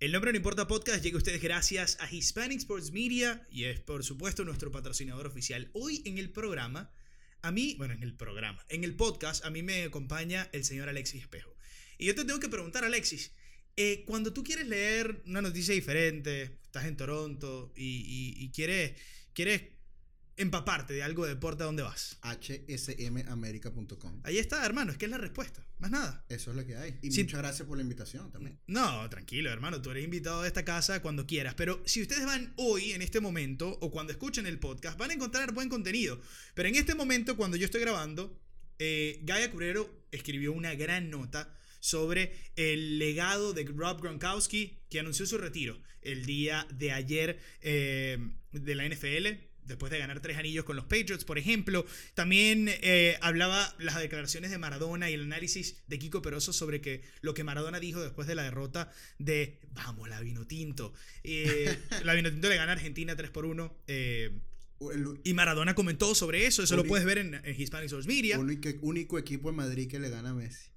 El nombre no importa podcast llega a ustedes gracias a Hispanic Sports Media y es por supuesto nuestro patrocinador oficial. Hoy en el programa, a mí, bueno, en el programa, en el podcast, a mí me acompaña el señor Alexis Espejo. Y yo te tengo que preguntar, Alexis, eh, cuando tú quieres leer una noticia diferente, estás en Toronto y, y quieres, quieres empaparte de algo de deporte, ¿a dónde vas? hsmamerica.com. Ahí está, hermano, es que es la respuesta, más nada. Eso es lo que hay. Y muchas gracias por la invitación también. No, tranquilo, hermano, tú eres invitado a esta casa cuando quieras, pero si ustedes van hoy, en este momento, o cuando escuchen el podcast, van a encontrar buen contenido. Pero en este momento, cuando yo estoy grabando, eh, Gaia Curero escribió una gran nota sobre el legado de Rob Gronkowski, que anunció su retiro el día de ayer eh, de la NFL. Después de ganar tres anillos con los Patriots, por ejemplo. También eh, hablaba las declaraciones de Maradona y el análisis de Kiko Peroso sobre que lo que Maradona dijo después de la derrota de Vamos, la Vino Tinto. Eh, la Vino Tinto le gana a Argentina 3 por 1. eh, y Maradona comentó sobre eso. Eso lo puedes ver en, en Hispanic Source Media. único, único equipo en Madrid que le gana a Messi.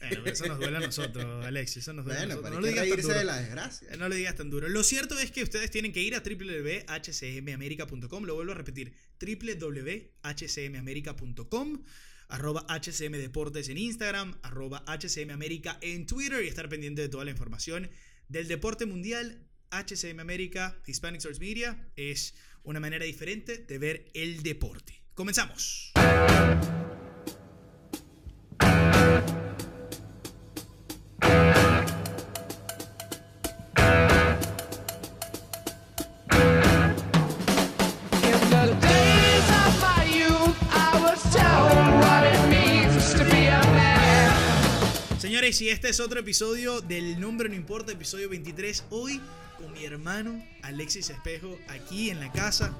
Bueno, eso nos duele a nosotros, Alexis. Eso nos duele a nosotros. No lo digas tan reírse de duro. la desgracia. No le digas tan duro. Lo cierto es que ustedes tienen que ir a www.hcmamerica.com. Lo vuelvo a repetir. www.hcmamerica.com. Arroba HCM Deportes en Instagram. Arroba HCM América en Twitter. Y estar pendiente de toda la información del deporte mundial. HCM América, Hispanic Source Media, es una manera diferente de ver el deporte. Comenzamos. Señores, y este es otro episodio del Nombre No Importa, episodio 23. Hoy con mi hermano Alexis Espejo aquí en la casa.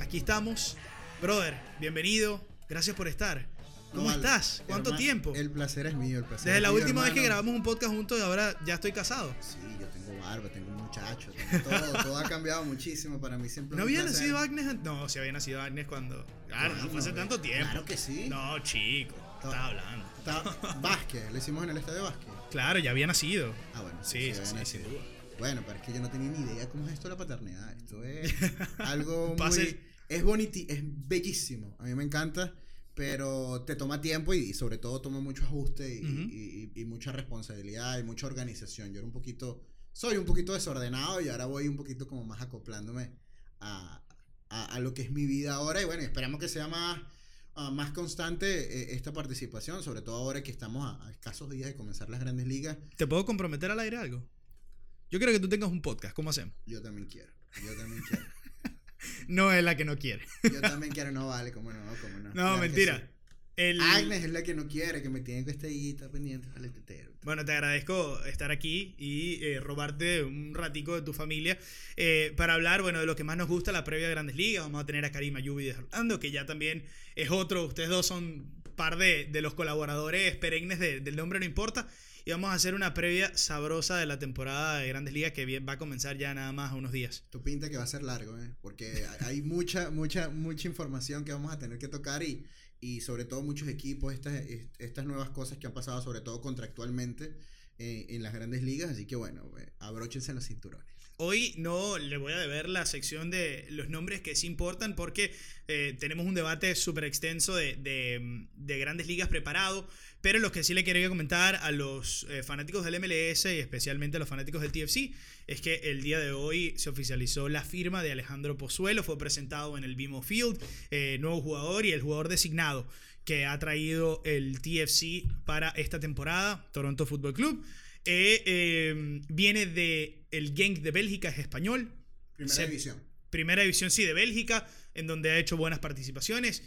Aquí estamos. Brother, bienvenido. Gracias por estar. ¿Cómo estás? ¿Cuánto Hermano, tiempo? El placer es mío, el placer Desde es la mío, última vez que grabamos un podcast juntos ahora ya estoy casado. Sí, yo tengo barba, tengo un muchacho, tengo todo, todo ha cambiado muchísimo para mí siempre. ¿No había placer. nacido Agnes? No, si había nacido Agnes cuando... Claro, no fue hace tanto tiempo. Claro que sí. No, chico. Estaba hablando. Está- Vázquez, lo hicimos en el estadio Vázquez. Sí, ya había nacido. Ah, bueno. Sí, sí, sí, nacido. sin duda. Bueno, pero es que yo no tenía ni idea cómo es esto de la paternidad. Esto es algo muy... Es bonito, es bellísimo. A mí me encanta, pero te toma tiempo y, y sobre todo toma mucho ajuste y mucha responsabilidad y mucha organización. Yo era un poquito... Soy un poquito desordenado y ahora voy un poquito como más acoplándome a, a- a lo que es mi vida ahora. Y bueno, esperamos que sea más... ah, más constante eh, esta participación, sobre todo ahora que estamos a, a escasos días de comenzar las grandes ligas. ¿Te puedo comprometer al aire algo? Yo quiero que tú tengas un podcast. ¿Cómo hacemos? Yo también quiero. Yo también quiero. No es la que no quiere. Yo también quiero, no vale, cómo no, cómo no. No, Claro mentira. El... Agnes es la que no quiere, que me tiene que estar ahí, está pendiente, vale, tetero. Bueno, te agradezco estar aquí y eh, robarte un ratico de tu familia eh, para hablar, bueno, de lo que más nos gusta, la previa de Grandes Ligas. Vamos a tener a Karim Ayubi de Orlando, que ya también es otro. Ustedes dos son par de, de los colaboradores perennes de- del nombre No Importa. Y vamos a hacer una previa sabrosa de la temporada de Grandes Ligas que bien- va a comenzar ya nada más a unos días. Tu pinta que va a ser largo, ¿eh? Porque hay mucha, mucha, mucha información que vamos a tener que tocar y, y sobre todo muchos equipos, estas, estas nuevas cosas que han pasado, sobre todo contractualmente eh, en las grandes ligas. Así que bueno, eh, abróchense los cinturones. Hoy no le voy a deber la sección de los nombres que sí importan porque eh, tenemos un debate súper extenso de, de- de grandes ligas preparado, pero lo que sí le quería comentar a los eh, fanáticos del MLS y especialmente a los fanáticos del TFC es que el día de hoy se oficializó la firma de Alejandro Pozuelo, fue presentado en el BMO Field, eh, nuevo jugador y el jugador designado que ha traído el TFC para esta temporada, Toronto Football Club. Viene de el Genk de Bélgica, es español. Primera Se- división. Primera división, sí, de Bélgica, en donde ha hecho buenas participaciones.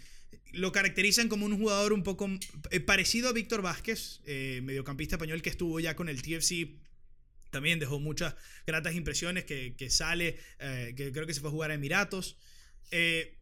Lo caracterizan como un jugador un poco eh, parecido a Víctor Vázquez, eh, mediocampista español que estuvo ya con el TFC. También dejó muchas gratas impresiones que, que sale, eh, que creo que se fue a jugar a Emiratos.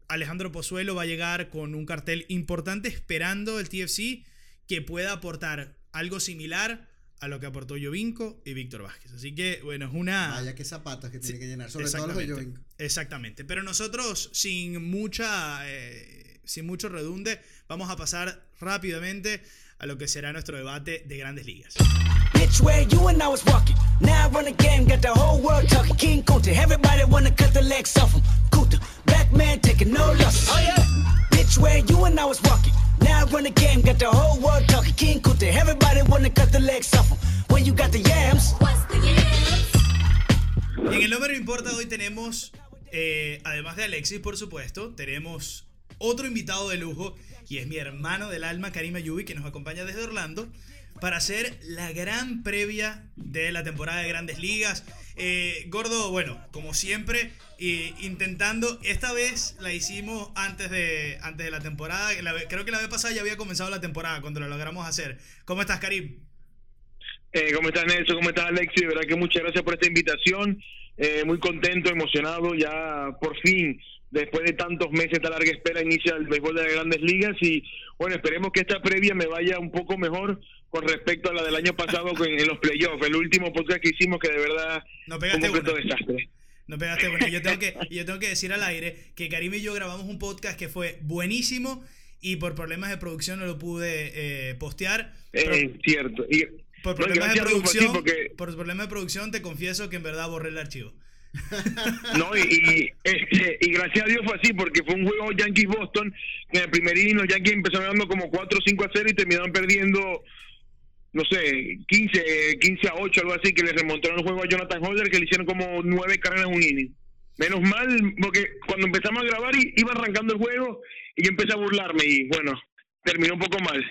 Alejandro Pozuelo va a llegar con un cartel importante esperando el TFC que pueda aportar algo similar a lo que aportó Jovinko y Víctor Vázquez. Así que, bueno, es una... Vaya que zapatos que tiene Sí, que llenar, sobre todo los de Exactamente. Jovinko. Exactamente. Pero nosotros, sin mucha. eh, sin mucho redunde, vamos a pasar rápidamente a lo que será nuestro debate de grandes ligas. Bitch, where you and I was walking. Now I run the game, got the whole world talking. King Kunta, everybody wanna cut the legs off him. Kunta, black man taking no losses. Oh yeah. Bitch, where you and I was walking. Now I run the game, got the whole world talking. King Kunta, everybody wanna cut the legs off him. When you got the yams. Y en el número importa hoy tenemos, eh, además de Alexis, por supuesto, tenemos otro invitado de lujo y es mi hermano del alma, Karim Ayubi, que nos acompaña desde Orlando para hacer la gran previa de la temporada de Grandes Ligas. Eh, Gordo, bueno, como siempre, eh, intentando, esta vez la hicimos antes de, antes de la temporada, creo que la vez pasada ya había comenzado la temporada cuando lo logramos hacer. ¿Cómo estás, Karim? Eh, ¿Cómo estás, Nelson? ¿Cómo estás, Alexi? De verdad que muchas gracias por esta invitación. Eh, muy contento, emocionado. Ya por fin, después de tantos meses, esta larga espera, inicia el béisbol de las grandes ligas. Y bueno, esperemos que esta previa me vaya un poco mejor con respecto a la del año pasado con- en los playoffs. El último podcast que hicimos, que de verdad No fue un completo una. desastre. No pegaste bueno. Yo tengo que, yo tengo que decir al aire que Karim y yo grabamos un podcast que fue buenísimo y por problemas de producción no lo pude eh, postear. Es cierto. Y, por no, problemas de producción, porque por problemas de producción te confieso que en verdad borré el archivo. No, y, y, este, y gracias a Dios fue así, porque fue un juego Yankees-Boston, en el primer inning los Yankees empezaron ganando como 4 5 a 0 y terminaron perdiendo, no sé, 15, 15 a 8, algo así, que le remontaron el juego a Jonathan Holder, que le hicieron como 9 carreras en un inning. Menos mal, porque cuando empezamos a grabar iba arrancando el juego y yo empecé a burlarme y bueno, terminó un poco mal.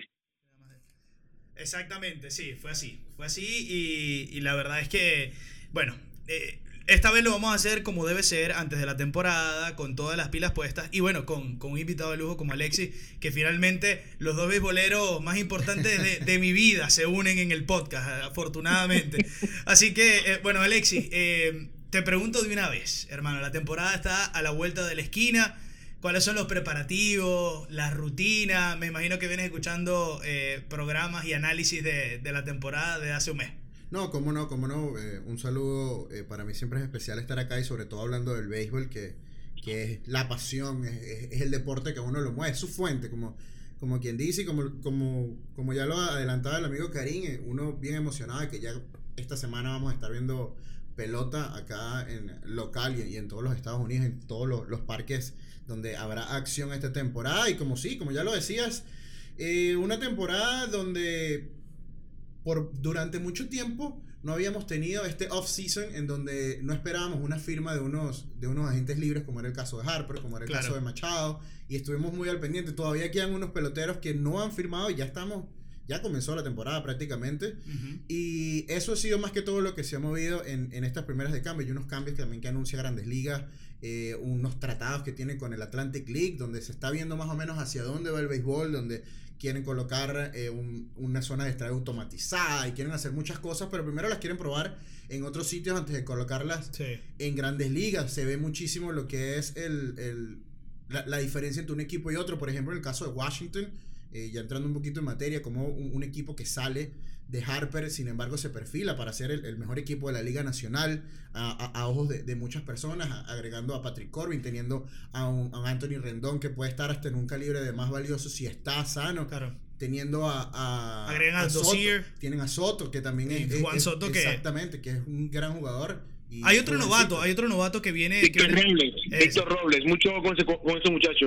Exactamente, sí, fue así. Fue así y, y la verdad es que, bueno, eh, esta vez lo vamos a hacer como debe ser antes de la temporada, con todas las pilas puestas y bueno, con, con un invitado de lujo como Alexis, que finalmente los dos beisboleros más importantes de, de mi vida se unen en el podcast, afortunadamente. Así que, eh, bueno, Alexis, eh, te pregunto de una vez, hermano, la temporada está a la vuelta de la esquina. ¿Cuáles son los preparativos, la rutina? Me imagino que vienes escuchando eh, programas y análisis de, de la temporada de hace un mes. No, cómo no, cómo no. eh, un saludo. eh, para mí siempre es especial estar acá y sobre todo hablando del béisbol, que, que es la pasión, es, es- el deporte que a uno lo mueve, es su fuente, como, como quien dice, y como, como, como ya lo adelantaba el amigo Karim, eh, uno bien emocionado de que ya esta semana vamos a estar viendo pelota acá en local y, en todos los Estados Unidos, en todos los, los parques donde habrá acción esta temporada. Y como sí, como ya lo decías, una temporada donde por durante mucho tiempo no habíamos tenido este off-season en donde no esperábamos una firma de unos, de unos agentes libres, como era el caso de Harper, como era el Claro. caso de Machado, y estuvimos muy al pendiente. Todavía quedan unos peloteros que no han firmado y ya estamos, ya comenzó la temporada prácticamente. Y eso ha sido más que todo lo que se ha movido en, en estas primeras de cambio. Y unos cambios que también que anuncia Grandes Ligas, eh, unos tratados que tiene con el Atlantic League, donde se está viendo más o menos hacia dónde va el béisbol, donde quieren colocar eh, un- una zona de extraído automatizada y quieren hacer muchas cosas, pero primero las quieren probar en otros sitios antes de colocarlas Sí. en grandes ligas. Se ve muchísimo lo que es el, el- la, la diferencia entre un equipo y otro. Por ejemplo, en el caso de Washington, eh, ya entrando un poquito en materia, como un, un equipo que sale de Harper, sin embargo, se perfila para ser el, el mejor equipo de la Liga Nacional a, a- a ojos de, de muchas personas, a- agregando a Patrick Corbin, teniendo a un, a Anthony Rendón que puede estar hasta en un calibre de más valioso si está sano Claro. teniendo a, a, Agregan a Soto. Dozier. tienen a Soto que también Y es, es- Juan es- Soto que- exactamente que es un gran jugador y Hay otro jovencito. novato, hay otro novato que viene. Víctor Robles. Víctor Robles, mucho con ese, con ese muchacho.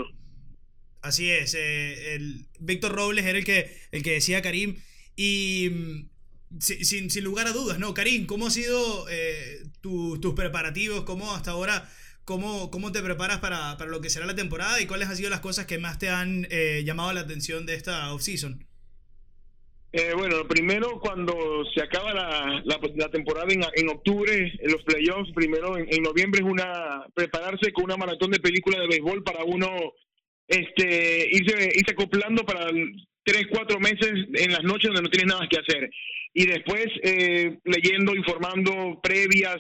Así es, eh, el Víctor Robles era el que, el que decía Karim. Y mm, si- sin, sin lugar a dudas, ¿no? Karim, ¿cómo han sido eh, tu- tus preparativos? ¿Cómo hasta ahora, cómo, cómo te preparas para, para lo que será la temporada? ¿Y cuáles han sido las cosas que más te han eh, llamado la atención de esta offseason? Eh, bueno, primero cuando se acaba la, la, temporada en, en octubre, en los playoffs, primero en, en noviembre es una prepararse con una maratón de películas de béisbol para uno este irse, irse acoplando para tres, cuatro meses en las noches donde no tienes nada que hacer. Y después eh, leyendo, informando previas,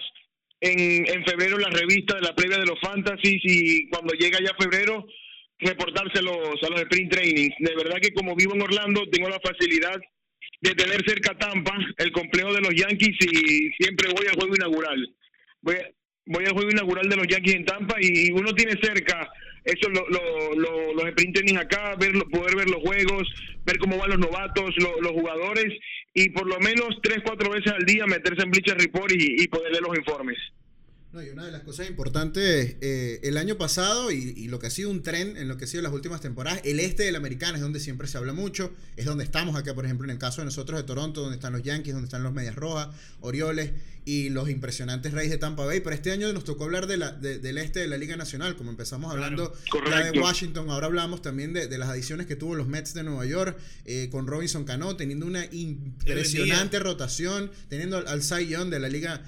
en, en febrero las revistas de la previa de los fantasies y cuando llega ya febrero reportarse a los, a los sprint trainings. De verdad que como vivo en Orlando tengo la facilidad de tener cerca Tampa, el complejo de los Yankees y siempre voy al juego inaugural. Voy, voy al juego inaugural de los Yankees en Tampa y uno tiene cerca eso lo, lo, lo- los sprint acá, verlo, poder ver los juegos, ver cómo van los novatos, lo- los jugadores y por lo menos tres, cuatro veces al día meterse en Bleacher Report y, y poder leer los informes. No, y una de las cosas importantes, eh, el año pasado y, y lo que ha sido un tren en lo que ha sido las últimas temporadas, el este de la americana es donde siempre se habla mucho, es donde estamos acá, por ejemplo, en el caso de nosotros de Toronto, donde están los Yankees, donde están los Medias Rojas, Orioles y los impresionantes Reyes de Tampa Bay, pero este año nos tocó hablar de la, de- del este de la Liga Nacional, como empezamos hablando ya de. Washington, ahora hablamos también de, de las adiciones que tuvo los Mets de Nueva York, eh, con Robinson Cano, teniendo una impresionante rotación, teniendo al, al Cy Young de la Liga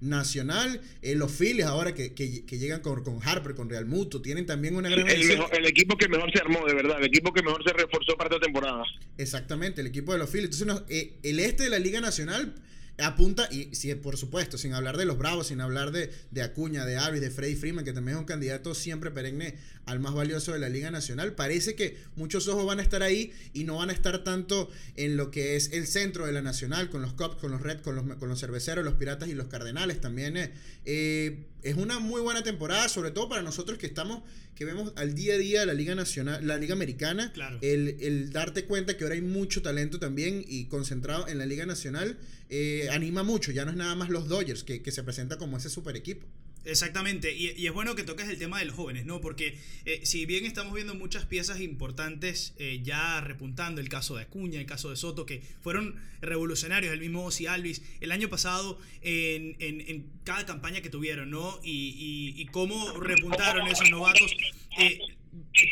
Nacional, eh, los Phillies ahora que, que- que llegan con, con Harper, con Real Muto, tienen también una gran El, adición. mejor- el equipo que mejor se armó, de verdad, el equipo que mejor se reforzó para esta temporada. Exactamente, el equipo de los Phillies. Entonces, eh, el este de la Liga Nacional apunta, y sí, por supuesto, sin hablar de los Bravos, sin hablar de, de Acuña, de Alvis, de Freddy Freeman, que también es un candidato siempre perenne al más valioso de la Liga Nacional, parece que muchos ojos van a estar ahí y no van a estar tanto en lo que es el centro de la Nacional, con los Cubs, con los Reds, con los, con los Cerveceros, los Piratas y los Cardenales. También eh, eh, es una muy buena temporada, sobre todo para nosotros que estamos, que vemos al día a día la Liga Nacional, la Liga Americana, Claro. el, el darte cuenta que ahora hay mucho talento también y concentrado en la Liga Nacional eh, anima mucho. Ya no es nada más los Dodgers que, que se presenta como ese super equipo. Exactamente, y, es bueno que toques el tema de los jóvenes, ¿no? Porque eh, si bien estamos viendo muchas piezas importantes eh, ya repuntando, el caso de Acuña, el caso de Soto, que fueron revolucionarios, el mismo Ozzy Alvis, el año pasado en, en- cada campaña que tuvieron, ¿no? Y, y- y cómo repuntaron esos novatos. Eh,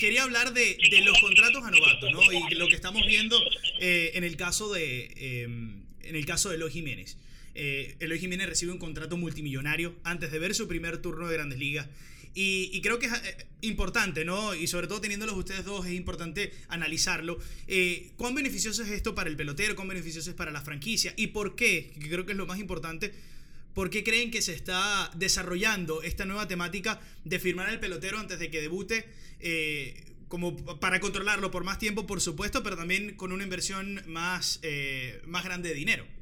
quería hablar de, de los contratos a novatos, ¿no? Y lo que estamos viendo en el caso de, eh, en el caso de Eloy Jiménez. Eh, Eloy Jiménez recibe un contrato multimillonario antes de ver su primer turno de Grandes Ligas. Y, creo que es eh, importante, ¿no? Y sobre todo teniéndolos ustedes dos, es importante analizarlo. Eh, ¿Cuán beneficioso es esto para el pelotero? ¿Cuán beneficioso es para la franquicia? ¿Y por qué? Que creo que es lo más importante. ¿Por qué creen que se está desarrollando esta nueva temática de firmar al pelotero antes de que debute? eh, como para controlarlo por más tiempo, por supuesto, pero también con una inversión más, más grande de dinero.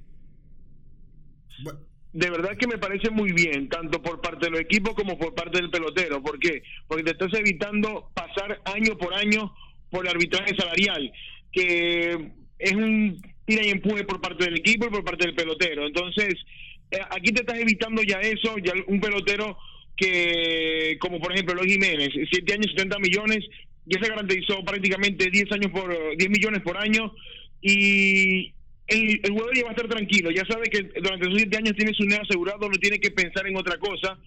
De verdad que me parece muy bien, tanto por parte de los equipos como por parte del pelotero. ¿Por qué? Porque te estás evitando pasar año por año por el arbitraje salarial, que es un tira y empuje por parte del equipo y por parte del pelotero. Entonces, eh, aquí te estás evitando ya eso, ya un pelotero que, como por ejemplo los Jiménez, 7 años, 70 millones, ya se garantizó prácticamente 10 años por 10 millones por año y el, jugador ya va a estar tranquilo, ya sabe que durante esos 7 años tiene su dinero asegurado, no tiene que pensar en otra cosa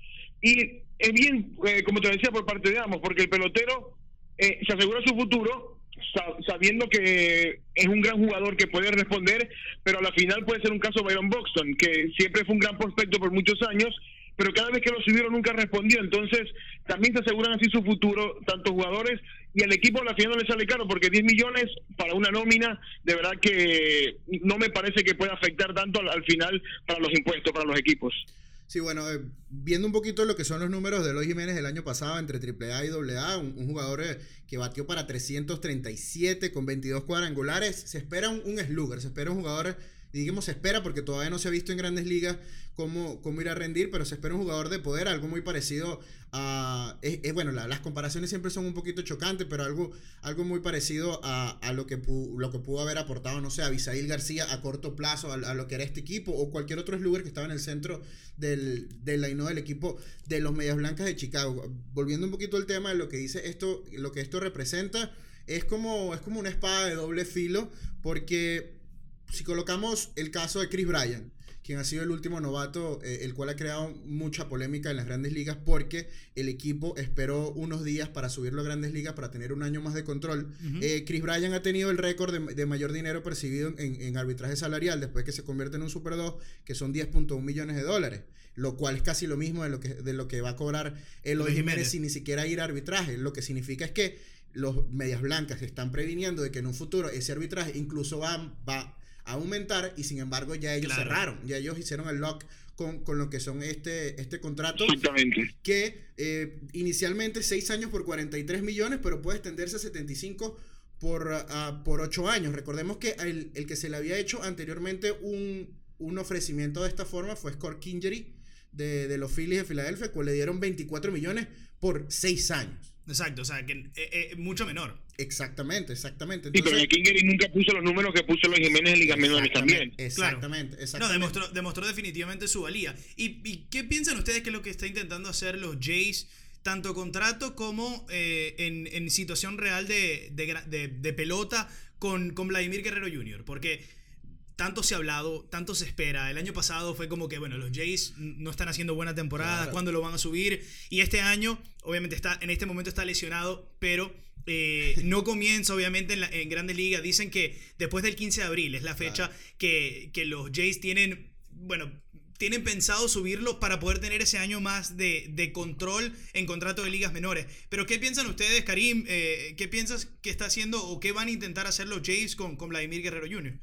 y es bien, eh, como te decía, por parte de ambos, porque el pelotero eh, se asegura su futuro sa- sabiendo que es un gran jugador que puede responder, pero a la final puede ser un caso Byron Buxton, que siempre fue un gran prospecto por muchos años, pero cada vez que lo subieron nunca respondió. Entonces, también se aseguran así su futuro, tanto jugadores y al equipo a la final le sale caro, porque 10 millones para una nómina, de verdad que no me parece que pueda afectar tanto al, al final para los impuestos, para los equipos. Sí, bueno, eh, viendo un poquito lo que son los números de Eloy Jiménez el año pasado entre AAA y AA, un, un jugador eh, que batió para 337 con 22 cuadrangulares, se espera un, un slugger, se espera un jugador, digamos se espera porque todavía no se ha visto en grandes ligas cómo, cómo ir a rendir, pero se espera un jugador de poder, algo muy parecido a, es, bueno, la- las comparaciones siempre son un poquito chocantes, pero algo, algo muy parecido a, a lo, que pu- lo que pudo haber aportado, no sé, a Bisail García a corto plazo, a, lo que era este equipo, o cualquier otro slugger que estaba en el centro del, del del equipo de los Medias Blancas de Chicago. Volviendo un poquito al tema de lo que dice esto, lo que esto representa, es como, es como una espada de doble filo, porque si colocamos el caso de Chris Bryan, quien ha sido el último novato, eh, el cual ha creado mucha polémica en las grandes ligas porque el equipo esperó unos días para subirlo a grandes ligas para tener un año más de control. Eh, Chris Bryan ha tenido el récord de, de mayor dinero percibido en, en arbitraje salarial después que se convierte en un Super 2, que son 10.1 millones de dólares, lo cual es casi lo mismo de lo que, de lo que va a cobrar Eloy Jiménez Jiménez. sin ni siquiera ir a arbitraje. Lo que significa es que los medias blancas se están previniendo de que en un futuro ese arbitraje incluso va, va a aumentar y sin embargo ya ellos Claro. cerraron, ya ellos hicieron el lock con, con lo que son este, este contrato Exactamente. que eh, inicialmente 6 años por 43 millones, pero puede extenderse a 75 por, ah, por 8 años. Recordemos que el, el que se le había hecho anteriormente un, un ofrecimiento de esta forma fue Scott Kingery de, de los Phillies de Filadelfia, pues le dieron 24 millones por 6 años. Exacto, o sea, que eh, eh, mucho menor. Exactamente, exactamente. Sí, pero Entonces, el Kingery nunca puso los números que puso los Jiménez en ligas menores también. exactamente, exactamente, No, demostró, demostró definitivamente su valía. ¿Y, y qué piensan ustedes que es lo que está intentando hacer los Jays, tanto contrato como eh, en, en situación real de, de gra- de- de pelota con, con Vladimir Guerrero Jr.? Porque tanto se ha hablado, tanto se espera. El año pasado fue como que, bueno, los Jays no están haciendo buena temporada, Claro. ¿cuándo lo van a subir? Y este año, obviamente, está, en este momento está lesionado, pero eh, no comienza, obviamente, en, la- en grandes ligas. Dicen que después del 15 de abril es la fecha que, que los Jays tienen, bueno, tienen pensado subirlo para poder tener ese año más de, de control en contrato de ligas menores. Pero, ¿qué piensan ustedes, Karim? Eh, ¿Qué piensas que está haciendo o qué van a intentar hacer los Jays con, con Vladimir Guerrero Jr.?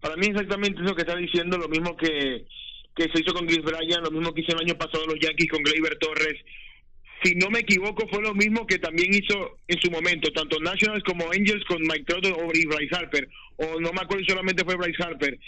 Para mí exactamente eso que está diciendo, lo mismo que, que se hizo con Chris Bryan, lo mismo que hizo el año pasado los Yankees con Gleyber Torres. Si no me equivoco, fue lo mismo que también hizo en su momento, tanto Nationals como Angels con Mike Trout y Bryce Harper, o no me acuerdo solamente fue Bryce Harper.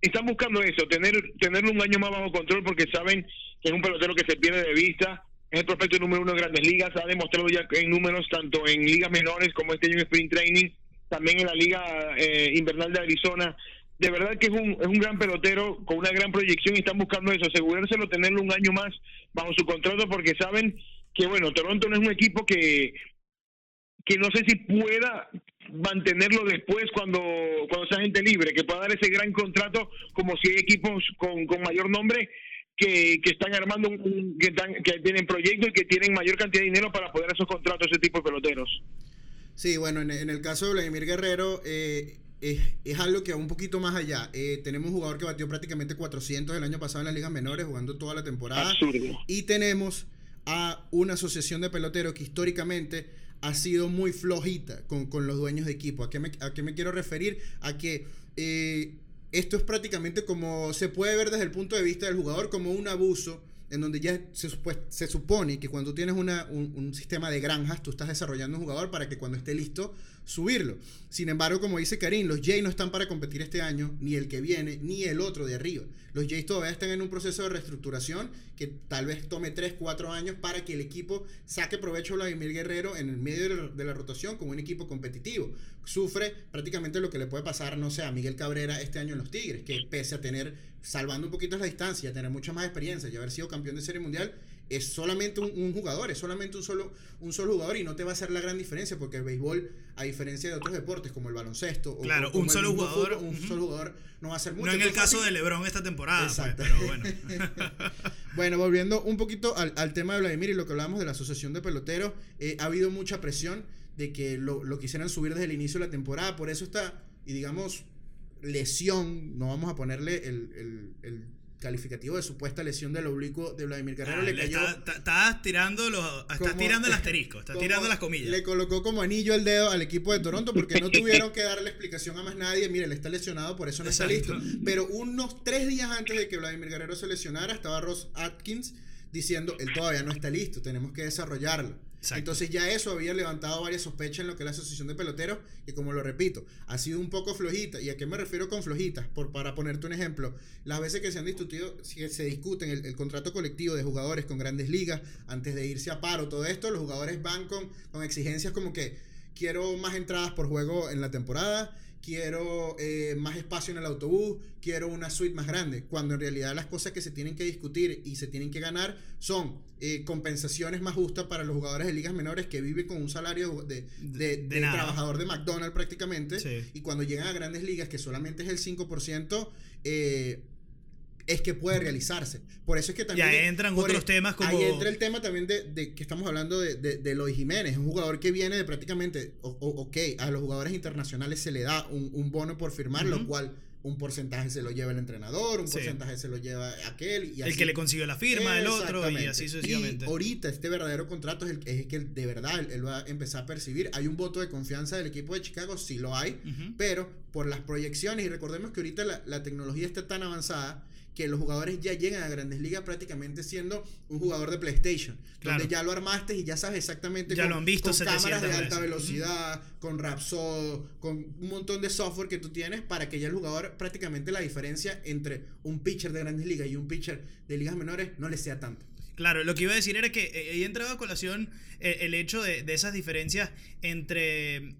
Están buscando eso, tener tenerlo un año más bajo control porque saben que es un pelotero que se pierde de vista, es el prospecto número uno de grandes ligas, ha demostrado ya en números tanto en ligas menores como este año en Spring Training, también en la liga eh, invernal de Arizona. De verdad que es un, es un gran pelotero con una gran proyección y están buscando eso, asegurárselo, tenerlo un año más bajo su contrato porque saben que, bueno, Toronto no es un equipo que, que no sé si pueda mantenerlo después cuando, cuando sea gente libre, que pueda dar ese gran contrato como si hay equipos con, con mayor nombre que, que están armando, un, que, están, que tienen proyectos y que tienen mayor cantidad de dinero para poder esos contratos ese tipo de peloteros. Sí, bueno, en, en el caso de Vladimir Guerrero, eh, es, es algo que va un poquito más allá. Eh, tenemos un jugador que batió prácticamente 400 el año pasado en las ligas menores, jugando toda la temporada. Absurdo. Y tenemos a una asociación de peloteros que históricamente ha sido muy flojita con, con los dueños de equipo. ¿A qué me, a qué me quiero referir? A que eh, esto es prácticamente como se puede ver desde el punto de vista del jugador como un abuso en donde ya se, se supone que cuando tienes una, un, sistema de granjas, tú estás desarrollando un jugador para que cuando esté listo, subirlo. Sin embargo, como dice Karim, los Jays no están para competir este año, ni el que viene, ni el otro de arriba. Los Jays todavía están en un proceso de reestructuración que tal vez tome 3, 4 años para que el equipo saque provecho a Vladimir Guerrero en el medio de la, rotación como un equipo competitivo. Sufre prácticamente lo que le puede pasar, no sé, a Miguel Cabrera este año en los Tigres, que pese a tener, salvando un poquito la distancia, tener mucha más experiencia y haber sido campeón de Serie Mundial, es solamente un, un jugador, es solamente un solo, un solo jugador y no te va a hacer la gran diferencia porque el béisbol, a diferencia de otros deportes como el baloncesto, o- Claro, como un el solo jugador, fútbol, un solo jugador no va a hacer mucho. No en el caso de LeBron esta temporada, pues, Exacto. pero bueno. Bueno, volviendo un poquito al, al tema de Vladimir y lo que hablábamos de la asociación de peloteros, eh, ha habido mucha presión de que lo, lo quisieran subir desde el inicio de la temporada, por eso está, y digamos, lesión, no vamos a ponerle el, el- el calificativo de supuesta lesión del oblicuo de Vladimir Guerrero, Ah, le le cayó... está- está- Estás tirando los, estás como- tirando el asterisco, estás tirando las comillas. Le colocó como anillo al dedo al equipo de Toronto porque no tuvieron que darle explicación a más nadie. Mire, él está lesionado, por eso no está listo. Pero unos tres días antes de que Vladimir Guerrero se lesionara, estaba Ross Atkins diciendo, él todavía no está listo, tenemos que desarrollarlo. Entonces ya eso había levantado varias sospechas en lo que es la asociación de peloteros, que como lo repito, ha sido un poco flojita. ¿Y a qué me refiero con flojitas? Por, para ponerte un ejemplo, las veces que se han discutido, si se discuten el, el contrato colectivo de jugadores con grandes ligas, antes de irse a paro, todo esto, los jugadores van con, con exigencias como que quiero más entradas por juego en la temporada, quiero eh, más espacio en el autobús, quiero una suite más grande, cuando en realidad las cosas que se tienen que discutir y se tienen que ganar son eh, compensaciones más justas para los jugadores de ligas menores que viven con un salario de, de- De- de de nada. trabajador de McDonald's prácticamente, Sí. y cuando llegan a grandes ligas, que solamente es el 5%, eh, es que puede realizarse. Por eso es que también... ahí entran otros e- temas como- Ahí entra el tema también de, de que estamos hablando de, de, de Jiménez, un jugador que viene de prácticamente, o- o- ok, a los jugadores internacionales se le da un, un bono por firmar, lo cual un porcentaje se lo lleva el entrenador, un Sí. porcentaje se lo lleva aquel. Y el así. que le consiguió la firma, el otro, y así sucesivamente. Y ahorita este verdadero contrato es el, es el que de verdad él, va a empezar a percibir. Hay un voto de confianza del equipo de Chicago, sí lo hay, pero por las proyecciones, y recordemos que ahorita la, la tecnología está tan avanzada que los jugadores ya llegan a grandes ligas prácticamente siendo un jugador de PlayStation. Claro. Donde ya lo armaste y ya sabes exactamente Ya con, lo han visto con 700 cámaras de alta velocidad, con Rapsod, con un montón de software que tú tienes para que ya el jugador prácticamente la diferencia entre un pitcher de grandes ligas y un pitcher de ligas menores no le sea tanto. Claro, lo que iba a decir era que eh, ahí entraba a colación eh, el hecho de, de esas diferencias entre.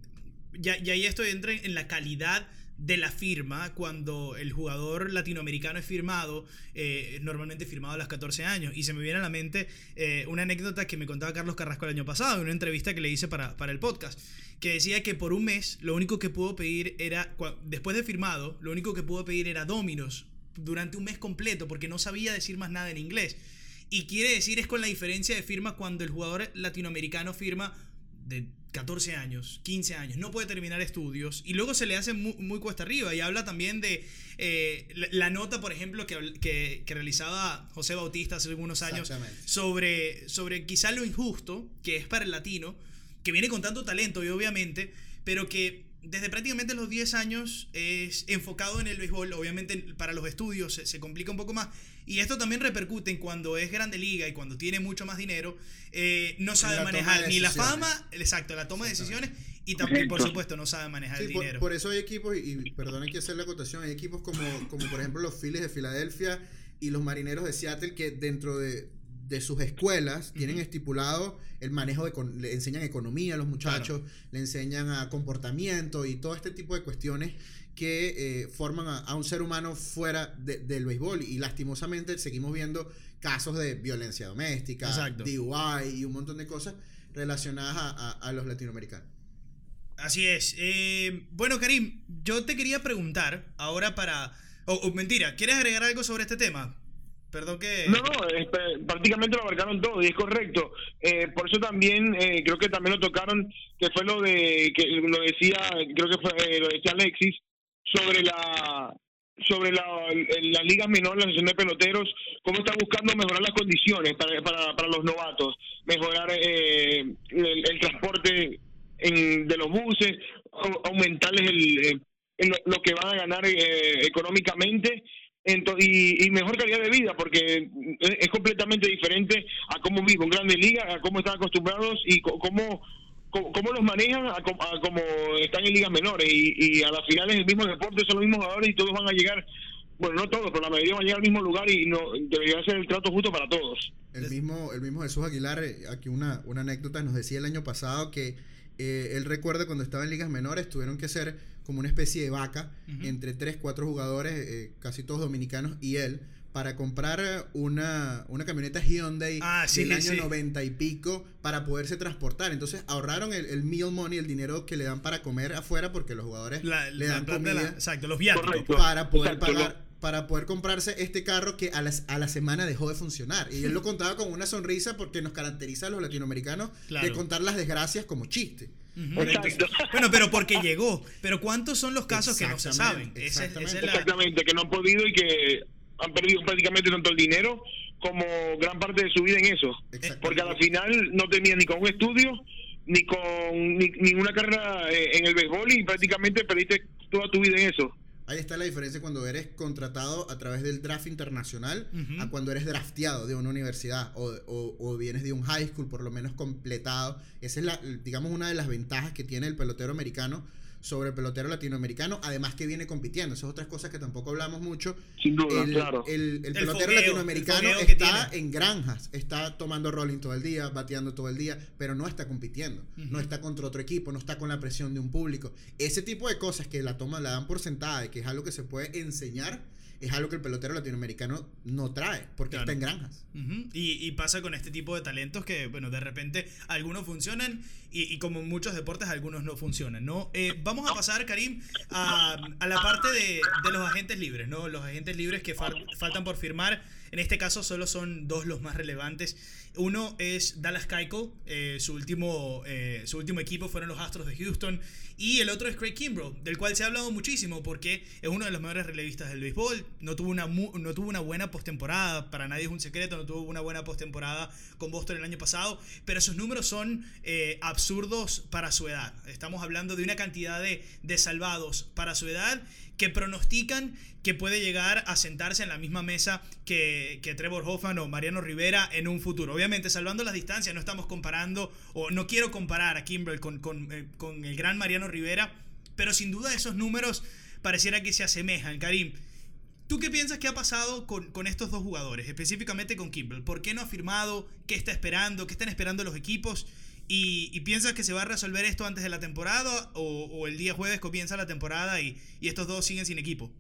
Ya, y ahí esto entra en la calidad de la firma cuando el jugador latinoamericano es firmado, eh, normalmente firmado a los 14 años. Y se me viene a la mente eh, una anécdota que me contaba Carlos Carrasco el año pasado, en una entrevista que le hice para, para el podcast, que decía que por un mes lo único que pudo pedir era, después de firmado, lo único que pudo pedir era Dominos durante un mes completo porque no sabía decir más nada en inglés. Y quiere decir es con la diferencia de firma cuando el jugador latinoamericano firma de 14 años, 15 años, no puede terminar estudios y luego se le hace muy, muy cuesta arriba y habla también de eh, la, la nota, por ejemplo, que, que, que realizaba José Bautista hace algunos años sobre, sobre quizá lo injusto que es para el latino, que viene con tanto talento y obviamente, pero que desde prácticamente los 10 años es enfocado en el béisbol, obviamente para los estudios se, se complica un poco más, y esto también repercute en cuando es grande liga y cuando tiene mucho más dinero, eh, no sabe la manejar de ni la fama, exacto, la toma de decisiones, y también, por supuesto, no sabe manejar Sí, el dinero. por eso hay equipos, y, y perdonen que hacer la acotación, hay equipos como, como por ejemplo los Phillies de Filadelfia y los Marineros de Seattle que dentro de, de sus escuelas tienen estipulado el manejo de, le enseñan economía a los muchachos, le enseñan a comportamiento y todo este tipo de cuestiones que eh, forman a, a un ser humano fuera de- del béisbol y lastimosamente seguimos viendo casos de violencia doméstica, Exacto. DUI y un montón de cosas relacionadas a, a- a los latinoamericanos. Así es. Eh, bueno, Karim, yo te quería preguntar ahora para... O o mentira, ¿quieres agregar algo sobre este tema? Perdón que... No, no, este, prácticamente lo abarcaron todo y es correcto. Eh, por eso también eh, creo que también lo tocaron, que fue lo de que lo decía, creo que fue eh, lo decía Alexis sobre la sobre la, las ligas menores, la asociación de peloteros, cómo está buscando mejorar las condiciones para, para, para los novatos, mejorar eh, el, el transporte en, de los buses, au- aumentarles el, el- lo, lo que van a ganar eh, económicamente y, y mejor calidad de vida, porque es, es completamente diferente a cómo viven en grandes ligas, a cómo están acostumbrados y cómo, cómo los manejan a, a cómo están en ligas menores. Y, y a las finales el mismo deporte son los mismos jugadores y todos van a llegar, bueno, no todos, pero la mayoría van a llegar al mismo lugar y no debería ser el trato justo para todos. El mismo, el mismo Jesús Aguilar, eh, aquí una, una anécdota, nos decía el año pasado que eh, él recuerda cuando estaba en ligas menores, tuvieron que ser como una especie de vaca entre tres, cuatro jugadores, eh, casi todos dominicanos, y él, para comprar eh, una, una camioneta Hyundai Ah, sí, del año sí. 90 y pico para poderse transportar. Entonces ahorraron el, el meal money, el dinero que le dan para comer afuera, porque los jugadores La- le dan la- comida exacto, los viáticos. Correcto. para poder Exacto, pagar para poder comprarse este carro que a la, a la semana dejó de funcionar. Y él lo contaba con una sonrisa porque nos caracteriza a los latinoamericanos Claro. de contar las desgracias como chiste. Exacto. Bueno, pero porque llegó. Pero ¿cuántos son los casos que no se saben? Exactamente, Esa es- esa es exactamente. la- Exactamente, que no han podido y que han perdido prácticamente tanto el dinero como gran parte de su vida en eso. Porque a la final no tenían ni con un estudio, ni con ni, ni una carrera eh, en el béisbol y prácticamente perdiste toda tu vida en eso. Ahí está la diferencia cuando eres contratado a través del draft internacional a cuando eres drafteado de una universidad o, o- o vienes de un high school por lo menos completado. Esa es la, digamos, una de las ventajas que tiene el pelotero americano sobre el pelotero latinoamericano, además que viene compitiendo. Esas otras cosas que tampoco hablamos mucho. Sin duda, el, claro. el- el pelotero fogueo, latinoamericano está en granjas, está tomando rolling todo el día, bateando todo el día, pero no está compitiendo, no está contra otro equipo, no está con la presión de un público. Ese tipo de cosas que la toman, la dan por sentada y que es algo que se puede enseñar, es algo que el pelotero latinoamericano no trae, porque Claro. está en granjas. Y, y pasa con este tipo de talentos que, bueno, de repente algunos funcionan y, y como en muchos deportes algunos no funcionan, ¿no? Eh, vamos a pasar, Karim, a, a la parte de, de los agentes libres, ¿no? Los agentes libres que fal- faltan por firmar. En este caso solo son dos los más relevantes. Uno es Dallas Keuchel, eh, su, último, eh, su último equipo fueron los Astros de Houston. Y el otro es Craig Kimbrough, del cual se ha hablado muchísimo porque es uno de los mejores relevistas del béisbol. No tuvo una, no tuvo una buena postemporada, para nadie es un secreto, no tuvo una buena postemporada con Boston el año pasado, pero sus números son eh, absurdos para su edad. Estamos hablando de una cantidad de, de salvados para su edad que pronostican que puede llegar a sentarse en la misma mesa que, que Trevor Hoffman o Mariano Rivera en un futuro. Obviamente, salvando las distancias, no estamos comparando, o no quiero comparar a Kimbrel con, con, eh, con el gran Mariano Rivera, pero sin duda esos números pareciera que se asemejan. Karim, ¿tú qué piensas que ha pasado con, con estos dos jugadores, específicamente con Kimbrel? ¿Por qué no ha firmado? ¿Qué está esperando? ¿Qué están esperando los equipos? ¿Y, y piensas que se va a resolver esto antes de la temporada o, el día jueves comienza la temporada y, estos dos siguen sin equipo?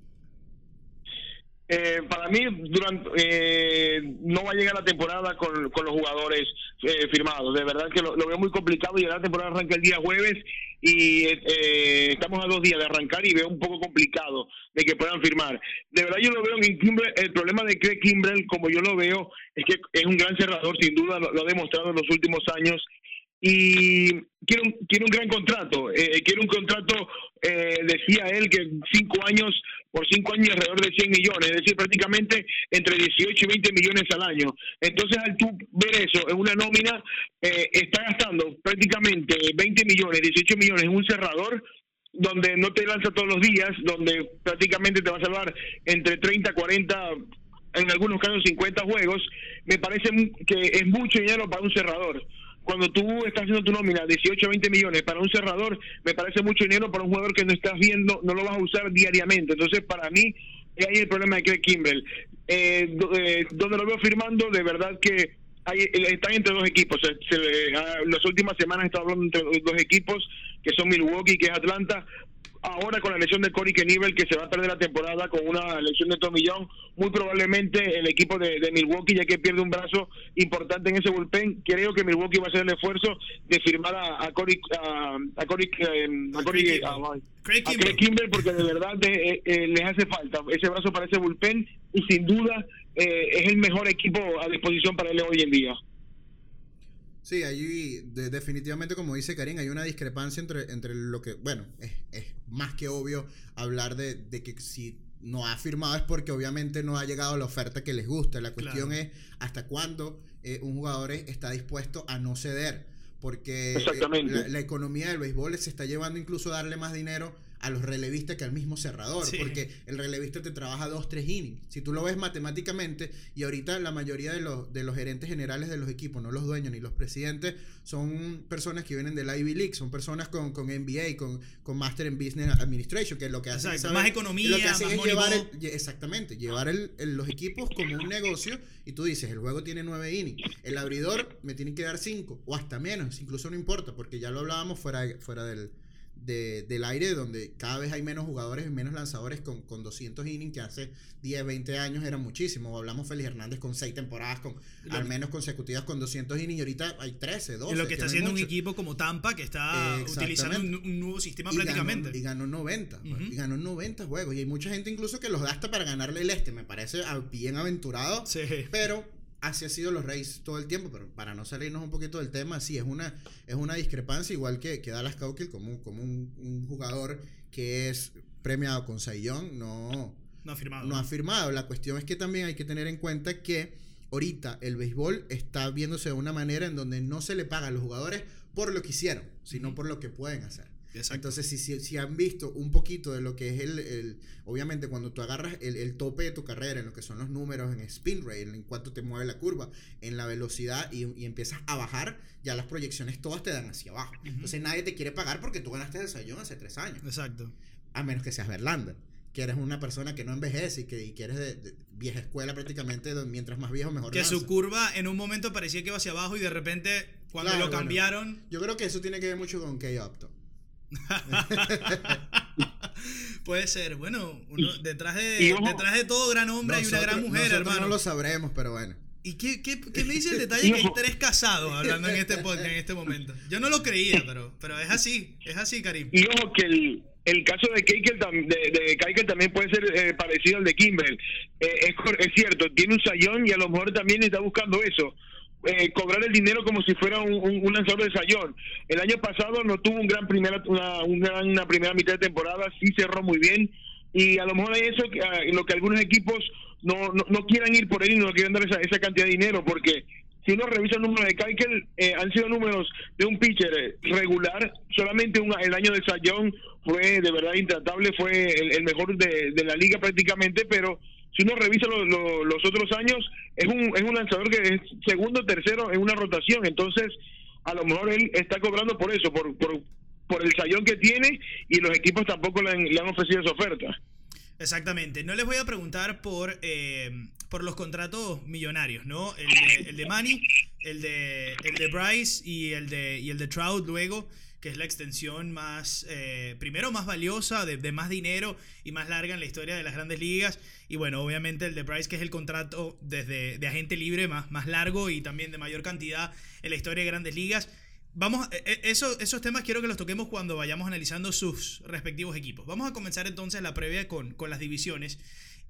Eh, para mí, durante, eh, no va a llegar la temporada con, los jugadores eh, firmados. De verdad que lo, veo muy complicado y la temporada arranca el día jueves y eh, estamos a dos días de arrancar y veo un poco complicado de que puedan firmar. De verdad yo lo veo en Kimbrel, el problema de Craig Kimbrel, como yo lo veo, es que es un gran cerrador, sin duda lo ha demostrado en los últimos años y quiere un, quiere un gran contrato, eh, quiere un contrato, eh, decía él, que cinco años, por cinco años alrededor de 100 millones, es decir, prácticamente entre 18 y 20 millones al año. Entonces, al tú ver eso en una nómina, eh, está gastando prácticamente 20 millones, 18 millones en un cerrador, donde no te lanza todos los días, donde prácticamente te va a salvar entre 30, 40 en algunos casos 50 juegos, me parece que es mucho dinero para un cerrador cuando tú estás haciendo tu nómina 18 a 20 millones para un cerrador, me parece mucho dinero para un jugador que no estás viendo, no lo vas a usar diariamente. Entonces, para mí, ahí el problema de Craig Kimbrell. Eh, eh, donde lo veo firmando, de verdad que hay, están entre dos equipos. Se, se, las últimas semanas he estado hablando entre dos equipos, que son Milwaukee, que es Atlanta ahora con la lesión de Cory Kenivel que se va a perder la temporada con una lesión de tomillón, muy probablemente el equipo de, de, Milwaukee ya que pierde un brazo importante en ese bullpen, creo que Milwaukee va a hacer el esfuerzo de firmar a, a Cory a, a eh, a, Cory, a, a, Craig Kimbrell porque de verdad eh, eh, les hace falta ese brazo para ese bullpen y sin duda eh, es el mejor equipo a disposición para él hoy en día. Sí, allí de, definitivamente, como dice Karim, hay una discrepancia entre, entre lo que, bueno, es, es más que obvio hablar de, de, que si no ha firmado es porque obviamente no ha llegado la oferta que les gusta. La cuestión claro. es hasta cuándo eh, un jugador está dispuesto a no ceder. Porque eh, la, la, economía del béisbol se está llevando incluso a darle más dinero a los relevistas que al mismo cerrador, sí. porque el relevista te trabaja dos, tres innings. Si tú lo ves matemáticamente, y ahorita la mayoría de los, de los gerentes generales de los equipos, no los dueños ni los presidentes, son personas que vienen de la Ivy League, son personas con, con MBA, con, con Master in Business Administration, que lo que hacen más economía, lo que hacen más es llevar el, exactamente, llevar el, el, los equipos como un negocio, y tú dices, el juego tiene nueve innings, el abridor me tiene que dar cinco, o hasta menos, incluso no importa, porque ya lo hablábamos fuera, fuera del de, del aire, donde cada vez hay menos jugadores y menos lanzadores con, con 200 innings, que hace 10, 20 años eran muchísimo. Hablamos Félix Hernández con 6 temporadas, con lo, al menos consecutivas con 200 innings, y ahorita hay 13, 12. Es lo que está haciendo un equipo como Tampa, que está utilizando un, un, nuevo sistema y prácticamente. Ganó, y ganó 90, uh -huh. y ganó 90 juegos. Y hay mucha gente incluso que los gasta para ganarle el este. Me parece bien aventurado, sí. pero así ha sido los Rays todo el tiempo, pero para no salirnos un poquito del tema, sí, es una, es una discrepancia, igual que, que Dallas Cowkill como, como un, un, jugador que es premiado con Sayón, no, no ha firmado. No ha firmado. La cuestión es que también hay que tener en cuenta que ahorita el béisbol está viéndose de una manera en donde no se le paga a los jugadores por lo que hicieron, sino por lo que pueden hacer. Exacto. Entonces, si, si, si, han visto un poquito de lo que es el, el obviamente cuando tú agarras el, el, tope de tu carrera, en lo que son los números, en spin rate, en cuanto te mueve la curva, en la velocidad y, y empiezas a bajar, ya las proyecciones todas te dan hacia abajo. Uh -huh. Entonces nadie te quiere pagar porque tú ganaste el sayón hace tres años. Exacto. A menos que seas Verlander que eres una persona que no envejece y que, y que eres de, de, vieja escuela prácticamente, mientras más viejo mejor. Que lanza. su curva en un momento parecía que iba hacia abajo y de repente cuando claro, lo cambiaron... Bueno, yo creo que eso tiene que ver mucho con Kay Upton. Puede ser, bueno, uno, detrás, de, detrás de todo gran hombre nosotros, hay una gran mujer, hermano. No lo sabremos, pero bueno. ¿Y qué, qué, qué me dice el detalle que hay tres casados hablando en este podcast en este momento? Yo no lo creía, pero, pero es así, es así, Karim. Y ojo que el, el caso de Keikel, de, de Keikel también puede ser eh, parecido al de Kimbrel. Eh, es, es, cierto, tiene un sayón y a lo mejor también está buscando eso. Eh, cobrar el dinero como si fuera un, un, lanzador de sayón. El año pasado no tuvo un gran primera, una, una, primera mitad de temporada, sí cerró muy bien. Y a lo mejor hay eso, lo que algunos equipos no, no, quieran ir por él y no quieren dar esa, esa cantidad de dinero, porque si uno revisa el número de Keikel, eh, han sido números de un pitcher eh, regular. Solamente un- el año de Sayón fue de verdad intratable, fue el, mejor de, de la liga prácticamente, pero si uno revisa lo- los otros años, es un, es un lanzador que es segundo, tercero en una rotación. Entonces, a lo mejor él está cobrando por eso, por, por, por el sayón que tiene y los equipos tampoco le han, le han ofrecido esa oferta. Exactamente. No les voy a preguntar por, eh, por los contratos millonarios, ¿no? El de, el de Manny, el de, el de Bryce y el de, y el de Trout luego, que es la extensión más, eh, primero más valiosa, de, más dinero y más larga en la historia de las grandes ligas. Y bueno, obviamente el de Bryce, que es el contrato desde de agente libre más, más largo y también de mayor cantidad en la historia de grandes ligas. Vamos, eh, eh, eso, esos temas quiero que los toquemos cuando vayamos analizando sus respectivos equipos. Vamos a comenzar entonces la previa con, con las divisiones.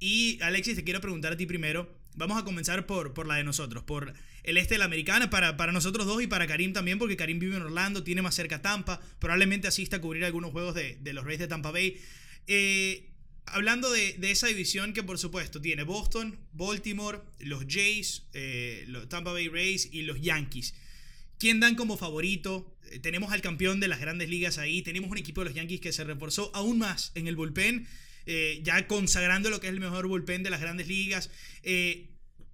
Y Alexis, te quiero preguntar a ti primero. Vamos a comenzar por, por la de nosotros, por el este de la americana, para, para nosotros dos y para Karim también, porque Karim vive en Orlando, tiene más cerca Tampa, probablemente asista a cubrir algunos juegos de, de los Rays de Tampa Bay. Eh, hablando de, de esa división que por supuesto tiene Boston, Baltimore, los Jays, eh, los Tampa Bay Rays y los Yankees. ¿Quién dan como favorito? Eh, Tenemos al campeón de las grandes ligas ahí. Tenemos un equipo de los Yankees que se reforzó aún más en el bullpen, ya consagrando lo que es el mejor bullpen de las grandes ligas.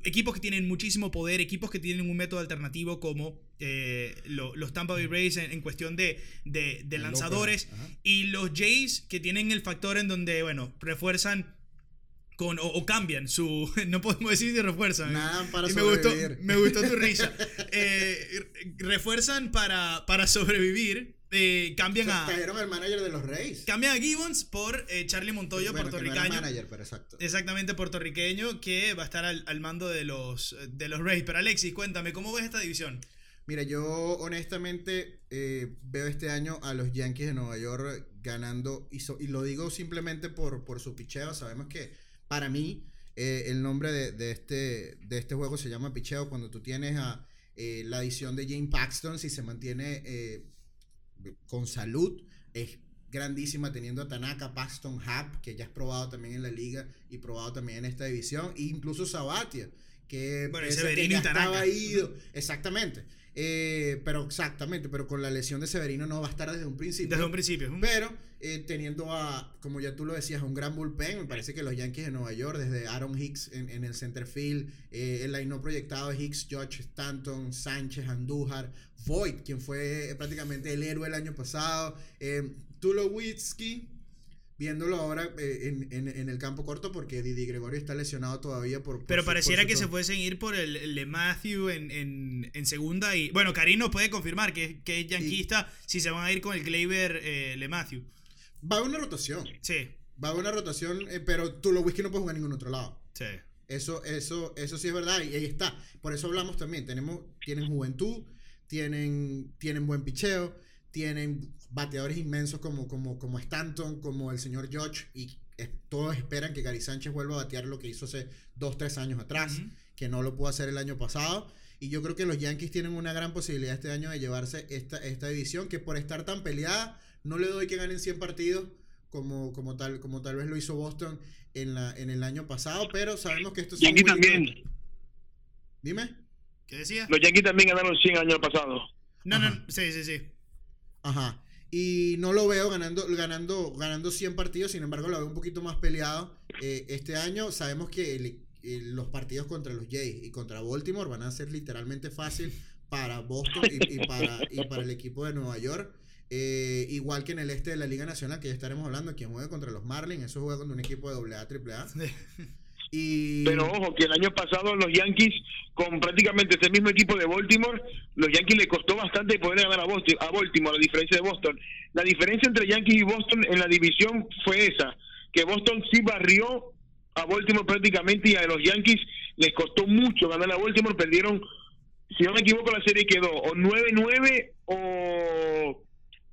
Eh, equipos que tienen muchísimo poder, equipos que tienen un método alternativo como eh, lo- los Tampa Bay Rays en, en cuestión de, de- lanzadores. Y los Jays que tienen el factor en donde, bueno, refuerzan con, o, o cambian su... No podemos decir si refuerzan. Nada para Y me gustó, sobrevivir. me gustó tu risa. Eh, refuerzan para, para sobrevivir. Eh, cambian a Trajeron al manager de los Reyes. cambian a Gibbons por eh, Charlie Montoyo, Bueno, que no puertorriqueño. manager, pero exacto. Exactamente, puertorriqueño, que va a estar al, al mando de los, de los Rays. Pero Alexis, cuéntame, ¿cómo ves esta división? Mira, yo honestamente eh, veo este año a los Yankees de Nueva York ganando, y, so- y lo digo simplemente por, por su picheo. Sabemos que para mí eh, el nombre de, de este, de este juego se llama picheo. Cuando tú tienes a la adición de Jane Paxton, si se mantiene con salud, es grandísima teniendo a Tanaka, Paxton, Happ, que ya has probado también en la liga y probado también en esta división, e incluso Sabatia, que, Bueno, que ya Tanaka. estaba ido. Exactamente. Eh, pero exactamente, pero con la lesión de Severino no va a estar desde un principio. Desde un principio. Pero eh, teniendo a, como ya tú lo decías, un gran bullpen, me parece que los Yankees de Nueva York, desde Aaron Hicks en, en el center field, eh, el line no proyectado de Hicks, George Stanton, Sánchez, Andújar, Voigt, quien fue prácticamente el héroe el año pasado, eh, Tulowitzki, viéndolo ahora eh, en, en- en el campo corto porque Didi Gregorio está lesionado todavía por... por Pero su- pareciera por que se fuesen ir por el, el de Matthew en, en- en segunda. Y bueno, Karim nos puede confirmar que, que es yanquista si se van a ir con el Gleyber eh, Le Matthew. Va a haber una rotación, Sí, va a haber una rotación, eh, pero Tulowitzki no puede jugar en ningún otro lado. sí. Eso, eso, eso sí es verdad y ahí está. Por eso hablamos también. Tenemos, tienen juventud, tienen, tienen buen picheo, tienen bateadores inmensos como, como, como Stanton, como el señor George y todos esperan que Gary Sánchez vuelva a batear lo que hizo hace dos, tres años atrás, que no lo pudo hacer el año pasado. Y yo creo que los Yankees tienen una gran posibilidad este año de llevarse esta, esta división, que por estar tan peleada, no le doy que ganen 100 partidos, como, como, tal, como tal vez lo hizo Boston en, la, en el año pasado, pero sabemos que esto es Yankees también. Dime. ¿Qué decía? Los Yankees también ganaron 100 años pasado. No, Ajá. no, sí, sí, sí. Ajá. Y no lo veo ganando, ganando, ganando 100 partidos, sin embargo lo veo un poquito más peleado. Eh, este año sabemos que el- el- los partidos contra los Jays y contra Baltimore van a ser literalmente fácil para Boston y, y para, y para el equipo de Nueva York. Eh, igual que en el este de la Liga Nacional, que ya estaremos hablando, quien juega contra los Marlins, eso juega contra un equipo de AA, AAA. Y Pero ojo, que el año pasado los Yankees, con prácticamente ese mismo equipo de Baltimore, los Yankees le costó bastante poder ganar a, Boston, a Baltimore, a diferencia de Boston. La diferencia entre Yankees y Boston en la división fue esa, que Boston sí barrió a Baltimore prácticamente y a los Yankees les costó mucho ganar a Baltimore, perdieron, si no me equivoco, la serie quedó o 9-9 o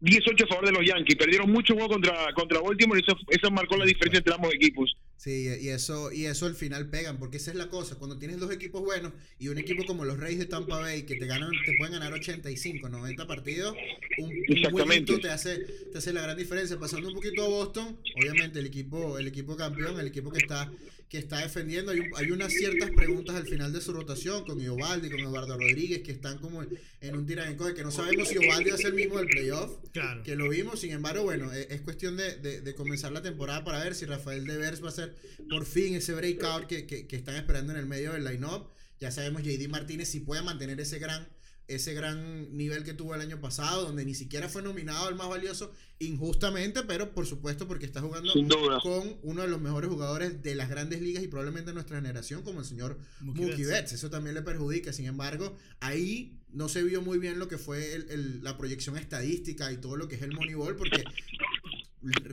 18 a favor de los Yankees. Perdieron mucho juego contra, contra Baltimore y eso, eso marcó la diferencia entre ambos equipos. Sí, y eso, y eso al final pegan, porque esa es la cosa. Cuando tienes dos equipos buenos y un equipo como los Reyes de Tampa Bay que te ganan, te pueden ganar 85, 90 partidos, un, Exactamente. te hace, te hace la gran diferencia. Pasando un poquito a Boston, obviamente el equipo, el equipo campeón, el equipo que está, que está defendiendo. Hay, un- hay unas ciertas preguntas al final de su rotación con Iovaldi, con Eduardo Rodríguez, que están como en un tira en coge, que no sabemos si Iovaldi va a ser el mismo del playoff, Claro. que lo vimos. Sin embargo, bueno, e- es, cuestión de, de- de comenzar la temporada para ver si Rafael Devers va a ser por fin ese breakout que, que, que están esperando en el medio del line-up. Ya sabemos JD Martínez si puede mantener ese gran ese gran nivel que tuvo el año pasado, donde ni siquiera fue nominado al más valioso, injustamente, pero por supuesto porque está jugando con uno de los mejores jugadores de las grandes ligas y probablemente de nuestra generación, como el señor Mookie Betts. Betts. Eso también le perjudica. Sin embargo, ahí no se vio muy bien lo que fue el- el- la proyección estadística y todo lo que es el Moneyball, porque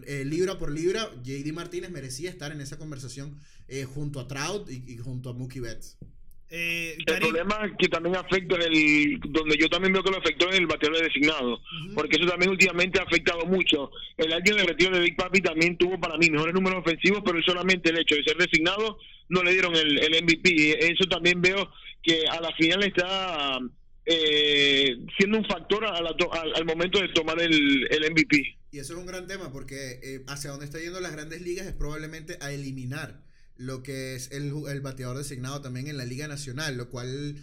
eh, libra por libra, JD Martínez merecía estar en esa conversación eh, junto a Trout y, y junto a Mookie Betts. Eh, El Karim, problema que también afecta es el donde yo también veo que lo afectó es el bateador designado, porque eso también últimamente ha afectado mucho. El año de retiro de Big Papi también tuvo para mí mejores números ofensivos, pero solamente el hecho de ser designado no le dieron el, el MVP. Eso también veo que a la final está eh, siendo un factor a la to- al, al momento de tomar el, el MVP. Y eso es un gran tema porque eh, hacia donde está yendo las grandes ligas es probablemente a eliminar lo que es el, el bateador designado también en la Liga Nacional, lo cual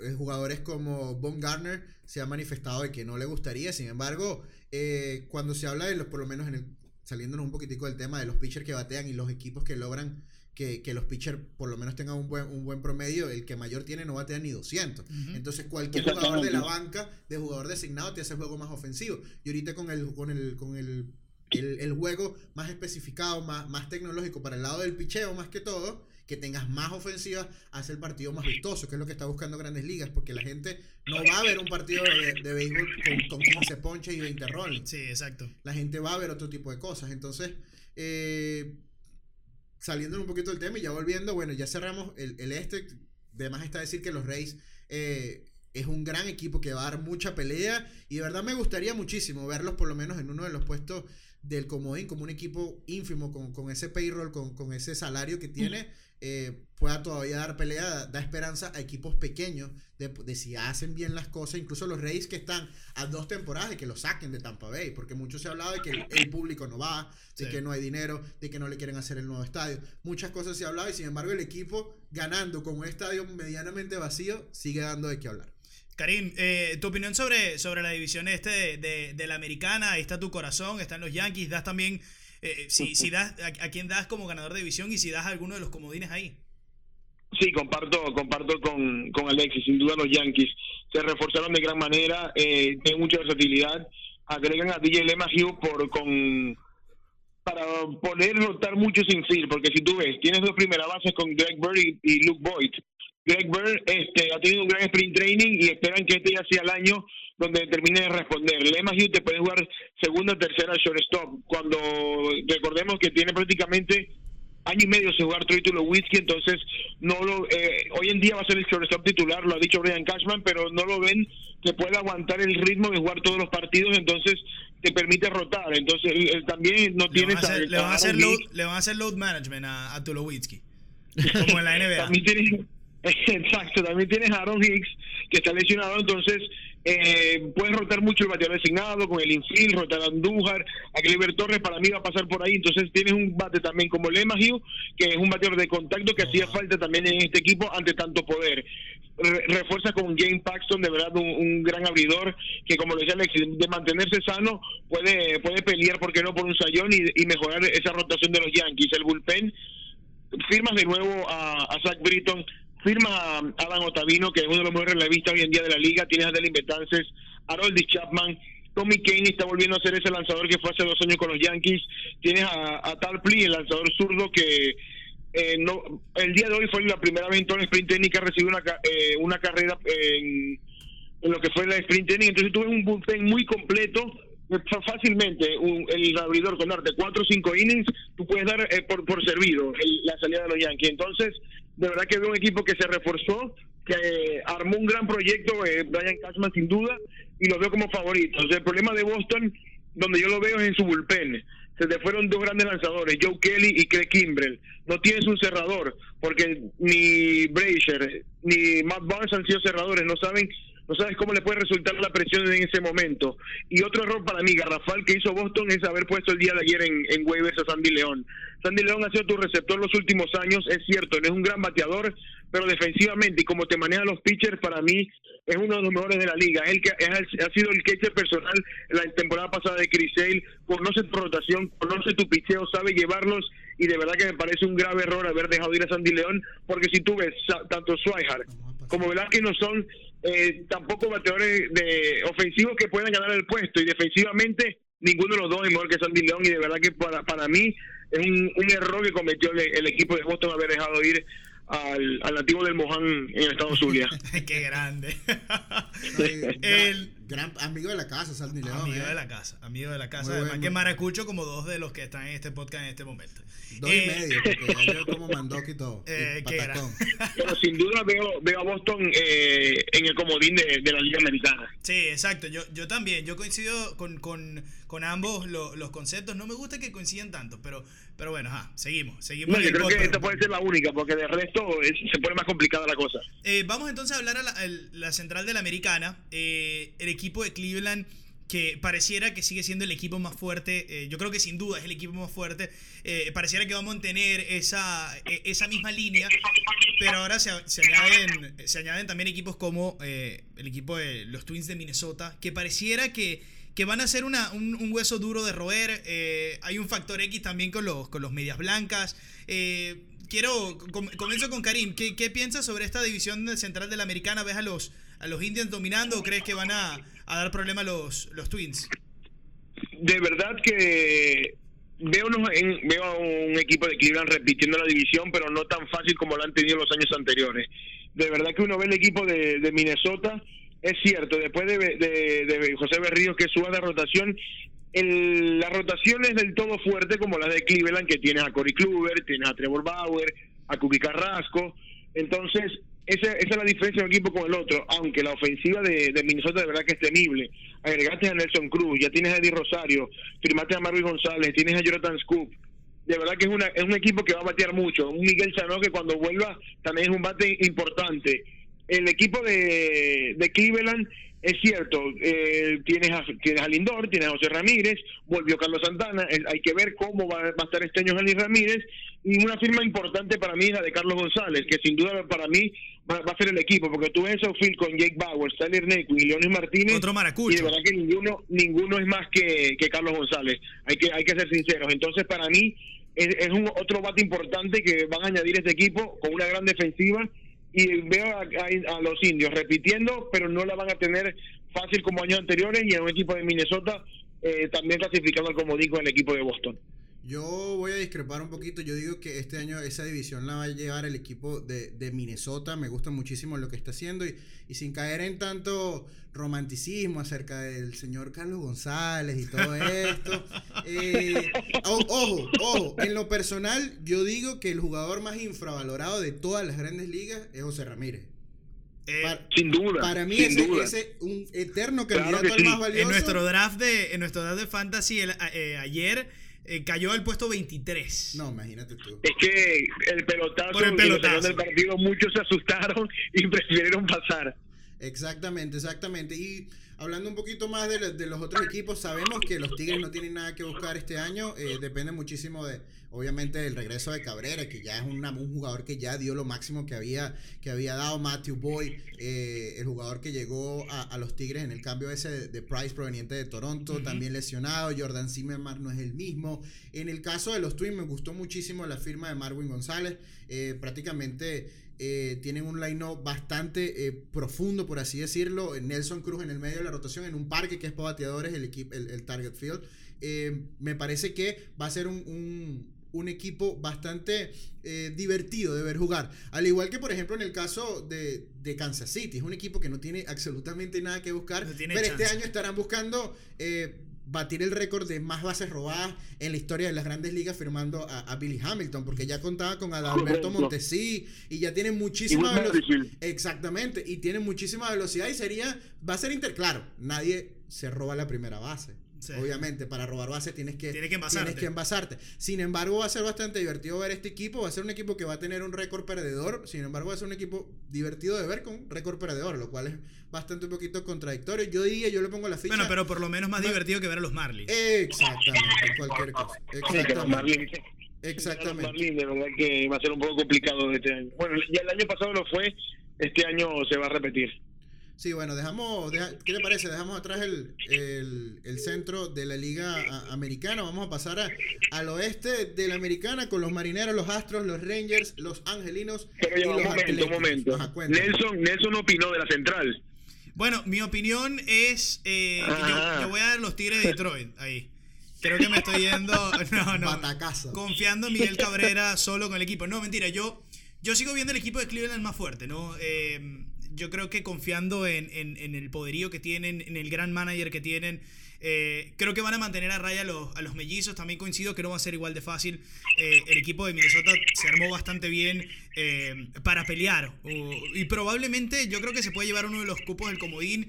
eh, jugadores como Von Garner se ha manifestado de que no le gustaría. Sin embargo, eh, cuando se habla de los, por lo menos en el, saliéndonos un poquitico del tema de los pitchers que batean y los equipos que logran que, que los pitchers por lo menos tengan un buen, un buen promedio, el que mayor tiene no batea ni 200. Entonces cualquier jugador de la banca, de jugador designado, te hace el juego más ofensivo. Y ahorita con el, con el, con el, el, el juego más especificado, más, más tecnológico para el lado del picheo más que todo, que tengas más ofensiva, hace el partido más vistoso, que es lo que está buscando Grandes Ligas, porque la gente no va a ver un partido de, de béisbol con, con 15 ponches y 20 roles Sí, exacto. la gente va a ver otro tipo de cosas. Entonces, eh, saliendo un poquito del tema y ya volviendo, bueno, ya cerramos el, el este. De más está decir que los Reyes eh, es un gran equipo que va a dar mucha pelea y de verdad me gustaría muchísimo verlos por lo menos en uno de los puestos del comodín, como un equipo ínfimo con, con ese payroll, con, con ese salario que tiene, eh, pueda todavía dar pelea, da, esperanza a equipos pequeños de, de si hacen bien las cosas, incluso los Reyes que están a dos temporadas de que lo saquen de Tampa Bay, porque mucho se ha hablado de que el, el público no va, de Sí. que no hay dinero, de que no le quieren hacer el nuevo estadio. Muchas cosas se ha hablado y sin embargo el equipo ganando con un estadio medianamente vacío sigue dando de qué hablar. Karim, eh, tu opinión sobre, sobre la división este de, de- la americana, ahí está tu corazón, están los Yankees, das también, eh, si, si das, a, a quién das como ganador de división y si das alguno de los comodines ahí. Sí, comparto, comparto con, con Alexis. Sin duda los Yankees se reforzaron de gran manera, eh, tienen mucha versatilidad. Agregan a DJ LeMahieu por con para poder rotar mucho sin fil, porque si tú ves, tienes dos primeras bases con Greg Bird y Luke Boyd. Greg Bird este, ha tenido un gran sprint training y esperan que este ya sea el año donde termine de responder. LeMahieu te puede jugar segunda, tercera, shortstop. Cuando recordemos que tiene prácticamente año y medio sin jugar Troy Tulowitzki, entonces no lo eh, hoy en día va a ser el shortstop titular, lo ha dicho Brian Cashman, pero no lo ven que puede aguantar el ritmo de jugar todos los partidos, entonces te permite rotar, entonces él, también no Le tiene van a hacer, le van a hacer Aaron load, Hicks, le van a hacer load management a, a Tulowitzki, como en la NBA. también tienes exacto, también tienes a Aaron Hicks que está lesionado, entonces eh, puedes rotar mucho el bateador designado con el infield, rotar a Andújar, a Clever Torres para mí va a pasar por ahí, entonces tienes un bate también como LeMahieu, que es un bateador de contacto que hacía falta también en este equipo ante tanto poder. Re- refuerza con James Paxton, de verdad un, gran abridor que como lo decía Alexis, de mantenerse sano puede puede pelear, ¿por qué no?, por un sayón y, y mejorar esa rotación de los Yankees. El bullpen firmas de nuevo a, a Zach Britton, firma a Adam Otavino, que es uno de los mejores relevistas hoy en día de la liga, tienes a Delin Betances, Harold Chapman, Tommy Kane está volviendo a ser ese lanzador que fue hace dos años con los Yankees, tienes a, a Tal el lanzador zurdo que eh, no el día de hoy fue la primera vez en todo el sprint que recibió una, eh, una carrera en, en lo que fue la sprint training, entonces tuve un bullpen muy completo eh, fácilmente un- el abridor con darte cuatro o cinco innings tú puedes dar eh, por, por servido la salida de los Yankees. Entonces de verdad que veo un equipo que se reforzó que eh, armó un gran proyecto eh, Brian Cashman sin duda y lo veo como favorito el problema de Boston donde yo lo veo es en su bullpen se te fueron dos grandes lanzadores, Joe Kelly y Craig Kimbrell. No tienes un cerrador, porque ni Brazier ni Matt Barnes han sido cerradores, no saben no sabes cómo le puede resultar la presión en ese momento. Y otro error para mí, garrafal, que hizo Boston es haber puesto el día de ayer en, en waivers a Sandy León. Sandy León ha sido tu receptor los últimos años, es cierto, no es un gran bateador, pero defensivamente y como te maneja los pitchers, para mí es uno de los mejores de la liga. Él que es el- ha sido el catcher personal la temporada pasada de Chris Sale, conoce tu rotación, conoce tu picheo, sabe llevarlos y de verdad que me parece un grave error haber dejado ir a Sandy León, porque si tú ves tanto Swihart como Velázquez no son eh, tampoco bateadores de ofensivos que puedan ganar el puesto y defensivamente ninguno de los dos es mejor que Sandy León y de verdad que para, para mí es un, un error que cometió el, el equipo de Boston haber dejado ir al, al nativo del Moján en el estado Zulia. Qué grande. El- gran, amigo de la casa, Sandy León. amigo eh. de la casa, amigo de la casa. Muy Además bueno. que maracucho como dos de los que están en este podcast en este momento. Dos Eh, y medio, porque yo como mandoc y todo. y Eh. Pero sin duda veo, veo a Boston eh, en el comodín de, de la Liga Americana. Sí, exacto. Yo, yo también. Yo coincido con, con, con ambos lo- los conceptos. No me gusta que coincidan tanto, pero, pero bueno, ajá, seguimos. Seguimos No, yo creo que esta puede ser la única, porque de resto es- se pone más complicada la cosa. Eh, vamos entonces a hablar a la, al- la central de la americana. Eh, el equipo de Cleveland que pareciera que sigue siendo el equipo más fuerte. eh, yo creo que sin duda es el equipo más fuerte. eh, pareciera que va a mantener esa, eh, esa misma línea. Pero ahora se, se añaden, también equipos como eh, el equipo de los Twins de Minnesota. Que pareciera que, que van a ser un, hueso duro de roer. hay un factor X también con los, con los medias blancas. Quiero, com- comienzo con Karim. ¿Qué, qué piensas sobre esta división central de la americana? ¿Ves a los, a los Indians dominando o crees que van a, dar problema a los, Twins? de verdad que veo, en- veo a un equipo de Cleveland repitiendo la división, pero no tan fácil como lo han tenido los años anteriores. De verdad que uno ve el equipo de, Minnesota, es cierto, después de, José Berríos que suba de rotación, la rotación es del todo fuerte como la de Cleveland, que tienes a Corey Kluber, tienes a Trevor Bauer, a Cookie Carrasco. Entonces, esa, esa es la diferencia de un equipo con el otro, aunque la ofensiva de, Minnesota de verdad que es temible. Agregaste a Nelson Cruz, ya tienes a Eddie Rosario, firmaste a Marvin González, tienes a Jonathan Scoop. De verdad que es, una, es un equipo que va a batear mucho. Un Miguel Sanó que cuando vuelva también es un bate importante. El equipo de, de Cleveland es cierto, eh, tienes, a, tienes a Lindor, tienes a José Ramírez, volvió Carlos Santana, el- hay que ver cómo va, va a estar este año Jalí Ramírez, y una firma importante para mí es la de Carlos González, que sin duda para mí va, va a ser el equipo, porque tú ves a Phil con Jake Bauer, Tyler Naquin y Leonis Martínez, Otro y de maracucho. verdad que ninguno ninguno es más que, que Carlos González, hay que hay que ser sinceros, entonces para mí es, es un otro bate importante que van a añadir este equipo con una gran defensiva y veo a, a- a los indios repitiendo, pero no la van a tener fácil como años anteriores y en un equipo de Minnesota eh, también clasificando al comodín el equipo de Boston. Yo voy a discrepar un poquito. Yo digo que este año esa división la va a llevar el equipo de, de Minnesota. Me gusta muchísimo lo que está haciendo. Y, y sin caer en tanto romanticismo acerca del señor Carlos González y todo esto. eh, o- ojo, ojo. En lo personal, yo digo que el jugador más infravalorado de todas las grandes ligas es José Ramírez. Eh, Para, Sin duda. para mí ese es un eterno Claro candidato al sí. más valioso. en nuestro draft de en nuestro draft de fantasy el- eh, ayer eh, cayó al puesto 23. No, imagínate tú. Es que el pelotazo, Por el y los pelotazo. del partido, muchos se asustaron y prefirieron pasar. Exactamente, exactamente. Y hablando un poquito más de, lo- de los otros equipos, sabemos que los Tigres no tienen nada que buscar este año. eh, depende muchísimo de, obviamente, del regreso de Cabrera, que ya es una- un jugador que ya dio lo máximo que había, que había dado Matthew Boyd, eh, el jugador que llegó a, a los Tigres en el cambio ese de, de Price proveniente de Toronto, también lesionado. Jordan Zimmerman no es el mismo. En el caso de los Twins, me gustó muchísimo la firma de Marwin González. eh, prácticamente eh, tienen un line-up bastante eh, profundo, por así decirlo. Nelson Cruz en el medio de la rotación, en un parque que es para bateadores, el, equipo, el, el Target Field. Eh, me parece que va a ser un, un- un equipo bastante divertido de ver jugar. Al igual que, por ejemplo, en el caso de, de Kansas City. Es un equipo que no tiene absolutamente nada que buscar. No pero este año estarán buscando... batir el récord de más bases robadas en la historia de las grandes ligas firmando a, a Billy Hamilton porque ya contaba con Adalberto. Montesí y ya tiene muchísima velocidad exactamente y tiene muchísima velocidad y sería va a ser inter claro nadie se roba la primera base Sí. Obviamente, para robar base tienes que, Tienes que envasarte. tienes que envasarte. Sin embargo, va a ser bastante divertido ver este equipo. Va a ser un equipo que va a tener un récord perdedor. Sin embargo, va a ser un equipo divertido de ver con récord perdedor, lo cual es bastante un poquito contradictorio. Yo diría, yo le pongo la ficha. Bueno, pero por lo menos más divertido que ver a los Marlins. Exactamente, cualquier cosa. Sí, que los Exactamente. Exactamente. Marlins, de verdad que va a ser un poco complicado este año. Bueno, ya el año pasado lo fue, este año se va a repetir. Sí, bueno, dejamos, deja- ¿qué le parece? Dejamos atrás el, el- el centro de la liga a- americana. Vamos a pasar a- al oeste de la americana con los marineros, los astros, los rangers, los angelinos Pero y ya, los un momento, un atléticos. momento. Ajá, cuéntame. Nelson, Nelson opinó de la central. Bueno, mi opinión es eh, que yo, Ajá. yo voy a dar los Tigres de Detroit ahí. Creo que me estoy yendo. No, no. Batacazo. Confiando en Miguel Cabrera solo con el equipo. No, mentira, yo, yo sigo viendo el equipo de Cleveland más fuerte, ¿no? Eh, yo creo que confiando en, en- el poderío que tienen, en el gran manager que tienen, eh, creo que van a mantener a raya a los, a los mellizos. También coincido que no va a ser igual de fácil. Eh, el equipo de Minnesota se armó bastante bien eh, para pelear. Y probablemente yo creo que se puede llevar uno de los cupos del comodín.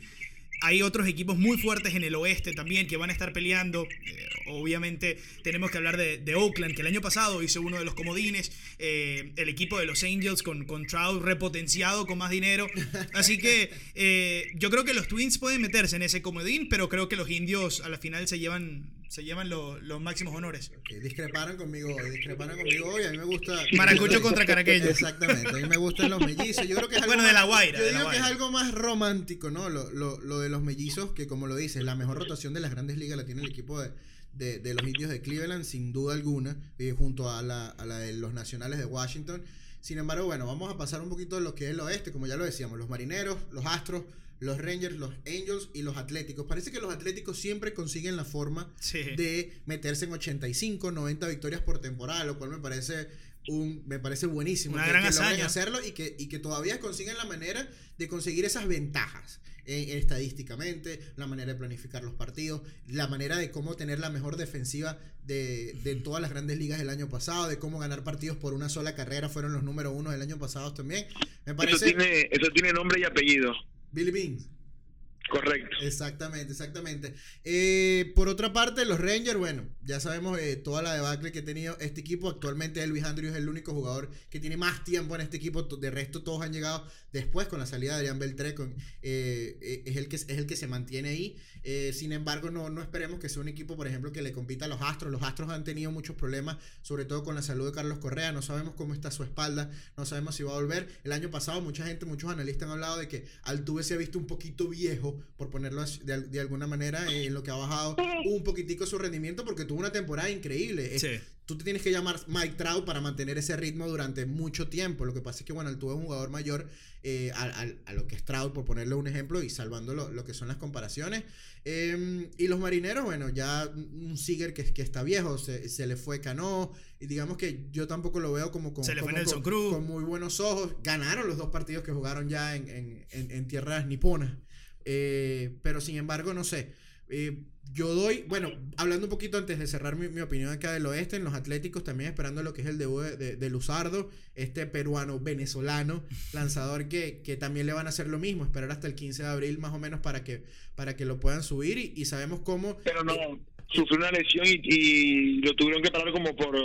Hay otros equipos muy fuertes en el oeste también que van a estar peleando. Eh, obviamente tenemos que hablar de, Oakland, que el año pasado hizo uno de los comodines. Eh, el equipo de los Angels con, con Trout repotenciado, con más dinero. Así que eh, yo creo que los Twins pueden meterse en ese comodín, pero creo que los indios a la final se llevan, se llevan lo- los máximos honores. Ok, discreparon conmigo hoy, discreparon conmigo hoy. A mí me gusta. Maracucho contra caraqueño. Exactamente, a mí me gustan los mellizos. Yo creo que es algo Bueno, de más- la Guaira, Yo de digo que es algo más romántico, ¿no? Lo, lo, lo de los mellizos, que como lo dices, la mejor rotación de las grandes ligas la tiene el equipo de, de, de los indios de Cleveland, sin duda alguna, eh, junto a la, a la de los nacionales de Washington. Sin embargo, bueno, vamos a pasar un poquito a lo que es el oeste, como ya lo decíamos, los marineros, los astros, los rangers, los angels y los atléticos. Parece que los atléticos siempre consiguen la forma Sí. de meterse en 85, 90 victorias por temporada, lo cual me parece un me parece buenísimo Una que, gran que logren hacerlo y que, y que todavía consiguen la manera de conseguir esas ventajas eh, estadísticamente, la manera de planificar los partidos, la manera de cómo tener la mejor defensiva de, de todas las grandes ligas del año pasado, de cómo ganar partidos por una sola carrera, fueron los número uno del año pasado también. Me Eso parece tiene, eso tiene nombre y apellido. Billy Beans. Correcto. Exactamente, exactamente. Eh, por otra parte, los Rangers, bueno, ya sabemos eh, toda la debacle que ha tenido este equipo. Actualmente Elvis Andrews es el único jugador que tiene más tiempo en este equipo. De resto, todos han llegado después con la salida de Adrián Beltré. Con, eh, eh, es, el que, es el que se mantiene ahí. Eh, sin embargo, no, no esperemos que sea un equipo, por ejemplo, que le compita a los Astros. Los Astros han tenido muchos problemas, sobre todo con la salud de Carlos Correa. No sabemos cómo está su espalda, no sabemos si va a volver. El año pasado, mucha gente, muchos analistas han hablado de que Altuve se ha visto un poquito viejo, por ponerlo así- de, de alguna manera, eh, en lo que ha bajado un poquitico su rendimiento, porque tuvo una temporada increíble. Sí. Tú te tienes que llamar Mike Trout para mantener ese ritmo durante mucho tiempo. Lo que pasa es que, bueno, Altuve es un jugador mayor eh, a, a- a lo que es Trout, por ponerle un ejemplo, y salvando lo, lo que son las comparaciones. Eh, y los marineros, bueno, ya un Seager que, que está viejo, se, se le fue Cano, y digamos que yo tampoco lo veo como con, Se le fue como Nelson con- Cruz. con muy buenos ojos. Ganaron los dos partidos que jugaron ya en, en- en- en tierras niponas. Eh, pero sin embargo, no sé. Eh, yo doy, bueno, hablando un poquito antes de cerrar mi, mi opinión acá del oeste, en los Atléticos también esperando lo que es el debut de, de- de Luzardo, este peruano venezolano lanzador que, que también le van a hacer lo mismo, esperar hasta el 15 de abril más o menos para que, para que lo puedan subir y, y sabemos cómo... Pero no, sufrió una lesión y, y lo tuvieron que parar como por,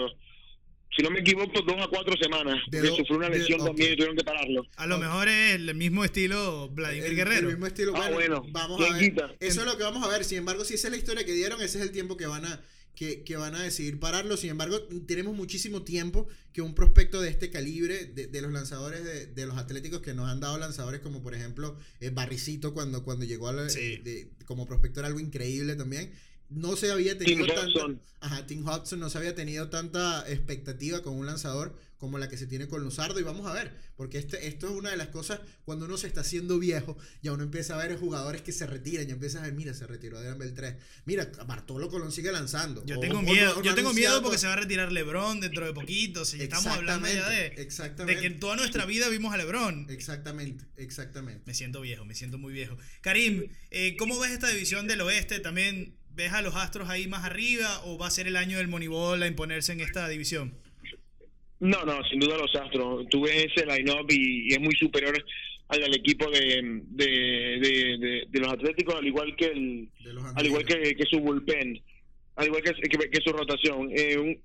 si no me equivoco, dos a cuatro semanas. De do- sufrió una de- lesión también y tuvieron que pararlo. A lo mejor es el mismo estilo Vladimir el- Guerrero. El mismo estilo. Ah, Bueno, bueno, vamos a ¿quién ver. quita? Eso es lo que vamos a ver. Sin embargo, si esa es la historia que dieron, ese es el tiempo que van a que, que van a decidir pararlo. Sin embargo, tenemos muchísimo tiempo que un prospecto de este calibre, de, de los lanzadores de, de los atléticos que nos han dado lanzadores como por ejemplo eh, Barricito cuando, cuando llegó a la- Sí. de- como prospecto era algo increíble también. No se había tenido Tim tanta, Hudson. ajá, Tim Hudson no se había tenido tanta expectativa con un lanzador como la que se tiene con Luzardo y vamos a ver, porque este, esto es una de las cosas cuando uno se está haciendo viejo, ya uno empieza a ver jugadores que se retiran, ya empiezas a ver, mira, se retiró Adrián Beltré, mira, Bartolo Colón sigue lanzando. Yo O- tengo o- miedo, o yo tengo miedo porque se va a retirar LeBron dentro de poquito. Si estamos hablando ya de, Exactamente, exactamente. de que en toda nuestra vida vimos a LeBron. Exactamente, exactamente. Me siento viejo, me siento muy viejo. Karim, eh, ¿cómo ves esta división del oeste? ¿También ves a los Astros ahí más arriba o va a ser el año del Moneyball a imponerse en esta división? No, no, sin duda los Astros. Tú ves ese line-up y, y es muy superior al, al equipo de, de, de, de- de los Atléticos, al igual que el al igual que, que su bullpen, al igual que, que- que su rotación. Eh, un-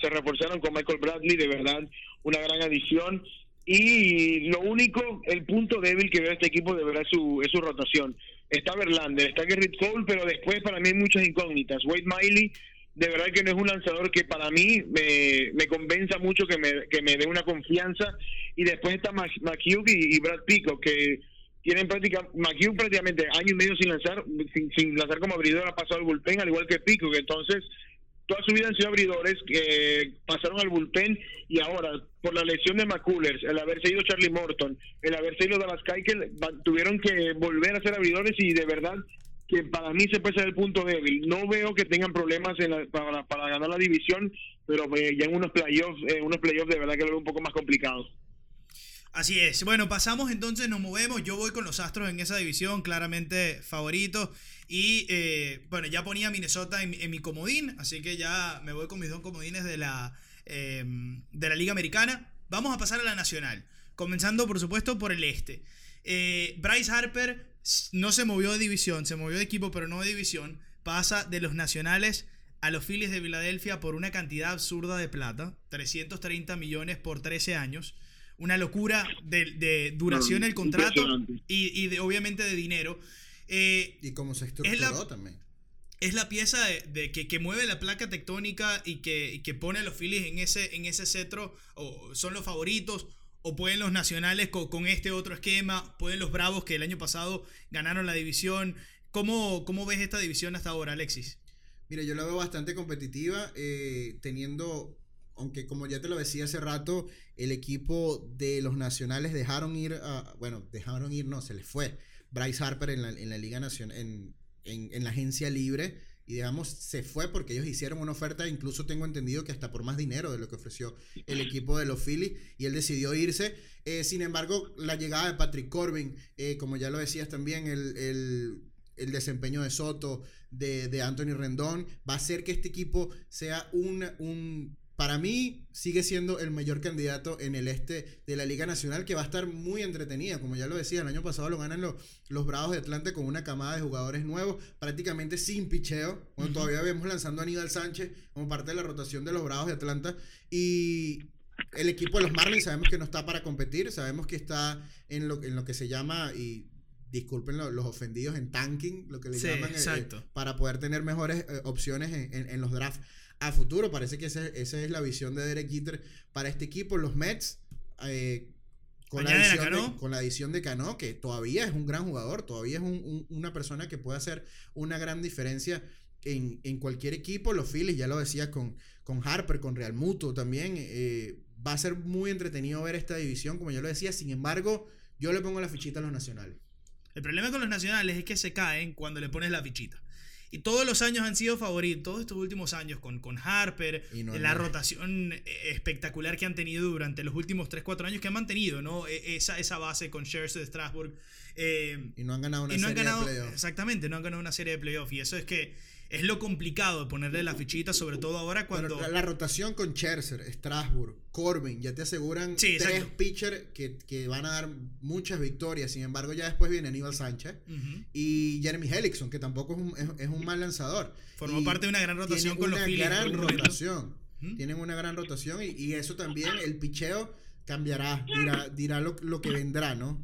se reforzaron con Michael Bradley, de verdad, una gran adición. Y lo único, el punto débil que veo a este equipo de verdad es su, es su rotación. Está Verlander, está Gerrit Cole, pero después para mí hay muchas incógnitas. Wade Miley, de verdad que no es un lanzador que para mí me, me convenza mucho, que me, que me dé una confianza. Y después está McHugh y, y Brad Pico, que tienen prácticamente, McHugh prácticamente año y medio sin lanzar, sin, sin lanzar como abridor, ha pasado al bullpen, al igual que Pico, que entonces toda su vida han sido abridores que pasaron al bullpen y ahora por la lesión de McCullers, el haberse ido Charlie Morton, el haberse ido Keuchel, va- tuvieron que volver a ser abridores y de verdad que para mí se puede ser el punto débil. No veo que tengan problemas en la- para, para ganar la división, pero eh, ya en unos playoffs, eh, unos playoffs de verdad que lo veo un poco más complicado. Así es. Bueno, pasamos entonces, nos movemos. Yo voy con los Astros en esa división, claramente favorito. Y eh, bueno, ya ponía Minnesota en, mi comodín, así que ya me voy con mis dos comodines de la, eh, de la Liga Americana. Vamos a pasar a la Nacional, comenzando por supuesto por el este. Eh, Bryce Harper no se movió de división, se movió de equipo, pero no de división. Pasa de los Nacionales a los Phillies de Filadelfia por una cantidad absurda de plata, 330 millones por 13 años. Una locura de, de duración No, del contrato y, y de, obviamente de dinero. Eh, Y cómo se estructuró Es la- también. es la pieza de, de que, que mueve la placa tectónica y que, y que pone a los Phillies en ese, en ese cetro, o son los favoritos, o pueden los nacionales con, con este otro esquema, pueden los Bravos que el año pasado ganaron la división. ¿Cómo, cómo ves esta división hasta ahora, Alexis? Mira, yo la veo bastante competitiva, eh, teniendo, aunque como ya te lo decía hace rato, el equipo de los nacionales dejaron ir, a, bueno, dejaron ir, no, se les fue. Bryce Harper en la, en la Liga Nacional, en, en, la agencia libre, y digamos, se fue porque ellos hicieron una oferta, incluso tengo entendido que hasta por más dinero de lo que ofreció el equipo de los Phillies, y él decidió irse. Eh, sin embargo, la llegada de Patrick Corbin, eh, como ya lo decías también, el, el, el desempeño de Soto, de, de Anthony Rendón, va a hacer que este equipo sea un, un, para mí, sigue siendo el mayor candidato en el este de la Liga Nacional, que va a estar muy entretenida. Como ya lo decía, el año pasado lo ganan los, los Bravos de Atlanta con una camada de jugadores nuevos, prácticamente sin picheo. Bueno. Todavía vemos lanzando a Aníbal Sánchez como parte de la rotación de los Bravos de Atlanta. Y el equipo de los Marlins sabemos que no está para competir, sabemos que está en lo, en lo que se llama, y disculpen lo- los ofendidos, en tanking, lo que le Sí, llaman, eh, eh, para poder tener mejores eh, opciones en, en- en los drafts a futuro. Parece que ese- esa es la visión de Derek Jeter para este equipo. Los Mets, eh, con, la adición de, Cano. con la adición de Cano, que todavía es un gran jugador, todavía es un- un- una persona que puede hacer una gran diferencia en, en cualquier equipo. Los Phillies, ya lo decía con, con Harper, con Real Muto también. eh, va a ser muy entretenido ver esta división, como yo lo decía. Sin embargo, yo le pongo la fichita a los nacionales. El problema con los nacionales es que se caen cuando le pones la fichita. Y todos los años han sido favoritos, todos estos últimos años con, con Harper, no- la no. rotación eh, espectacular que han tenido durante los últimos 3-4 años que han mantenido, ¿no? E- Esa, esa base con Scherzer de Strasbourg. eh, Y no han ganado una y no han serie ganado, de playoffs. exactamente, no han ganado una serie de playoffs. Y eso es que es lo complicado de ponerle la fichita, sobre todo ahora cuando... la, la rotación con Scherzer, Strasbourg, Corbin, ya te aseguran Sí, tres pitchers que, que van a dar muchas victorias. Sin embargo, ya después viene Aníbal Sánchez y Jeremy Hellickson, que tampoco es un, es, es un mal lanzador. Formó Y parte de una gran rotación tienen con los una Phillies en gran algún momento. rotación. Tienen una gran rotación y, y eso también, el picheo cambiará, dirá, dirá lo, lo que vendrá, ¿no?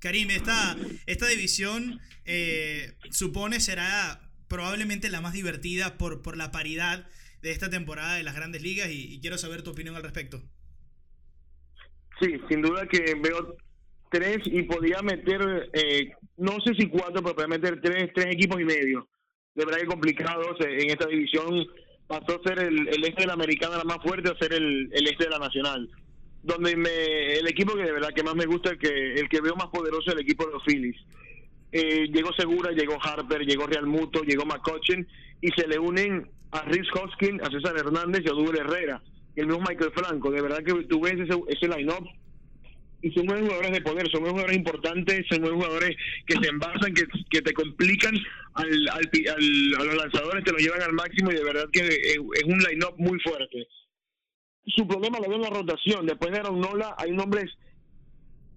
Karim, esta, esta división eh, supone será probablemente la más divertida por, por la paridad de esta temporada de las grandes ligas y, quiero saber tu opinión al respecto. Sí, sin duda que veo tres y podía meter, eh, no sé si cuatro, pero podía meter tres, tres equipos y medio. De verdad que complicados en esta división. Pasó a ser el, este de la americana la más fuerte a ser el, el este de la nacional. Donde me, el equipo que de verdad que más me gusta, el que, el que veo más poderoso es el equipo de los Phillies. Eh, llegó Segura, llegó Harper, llegó Real Muto, llegó McCutcheon y se le unen a Rhys Hoskins, a César Hernández y a Odubel Herrera. El mismo Michael Franco. De verdad que tú ves ese, line-up y son buenos jugadores de poder, son buenos jugadores importantes, son buenos jugadores que se envasan, que, te complican al, al, al- a los lanzadores, te lo llevan al máximo y de verdad que es, es un line-up muy fuerte. Su problema lo veo en la rotación. Después de Aaron Nola hay nombres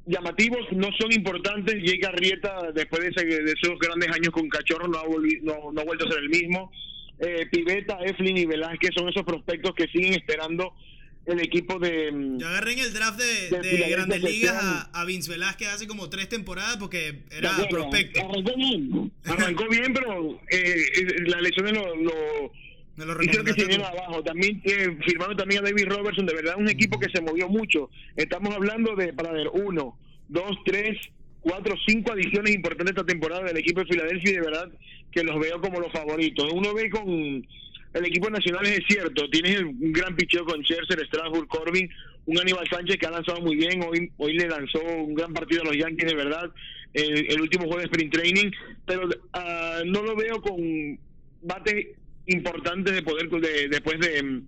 llamativos, no son importantes. Llega Rieta después de, ese- de esos grandes años con Cachorro, no ha, volvi- no, no ha vuelto a ser el mismo. Eh, Piveta, Eflin y Velázquez son esos prospectos que siguen esperando el equipo de... mm, Yo agarré en el draft de, De de Filadelfia Grandes que Ligas a, a Vince Velázquez hace como tres temporadas porque era prospecto. Arrancó bien, arrancó bien, pero eh, eh, las lesiones lo, lo, Lo Hicieron que se tú. abajo. También eh, firmaron también a David Robertson, de verdad un equipo que se movió mucho. Estamos hablando de, para ver, uno, dos, tres, cuatro, cinco adiciones importantes esta temporada del equipo de Filadelfia y de verdad que los veo como los favoritos. Uno ve con el equipo nacional, es cierto, tienes un gran picheo con Scherzer, Strasburg, Corbin, un Aníbal Sánchez que ha lanzado muy bien, hoy, hoy le lanzó un gran partido a los Yankees, de verdad, el, el último juego de sprint training, pero ah, no lo veo con bates importantes de poder de, después de,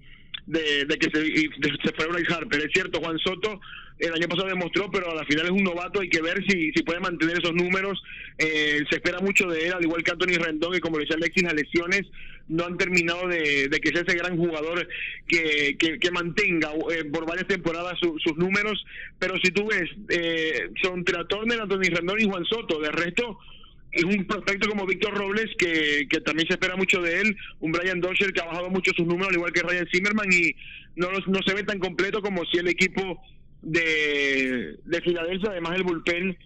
de, que se, de- se fue Bryce Harper. Es cierto, Juan Soto el año pasado demostró, pero a la final es un novato, hay que ver si, si puede mantener esos números. Eh, se espera mucho de él, al igual que Anthony Rendón, que como decía Alexis, las lesiones no han terminado de, que sea ese gran jugador que, que, mantenga eh, por varias temporadas su- sus números. Pero si tú ves, eh, son Trea Turner, Anthony Rendón y Juan Soto. De resto, es un prospecto como Víctor Robles que, que también se espera mucho de él, un Brian Dosher que ha bajado mucho sus números, al igual que Ryan Zimmerman, y no, los- no se ve tan completo como si el equipo de, de Filadelfia, además el bullpen,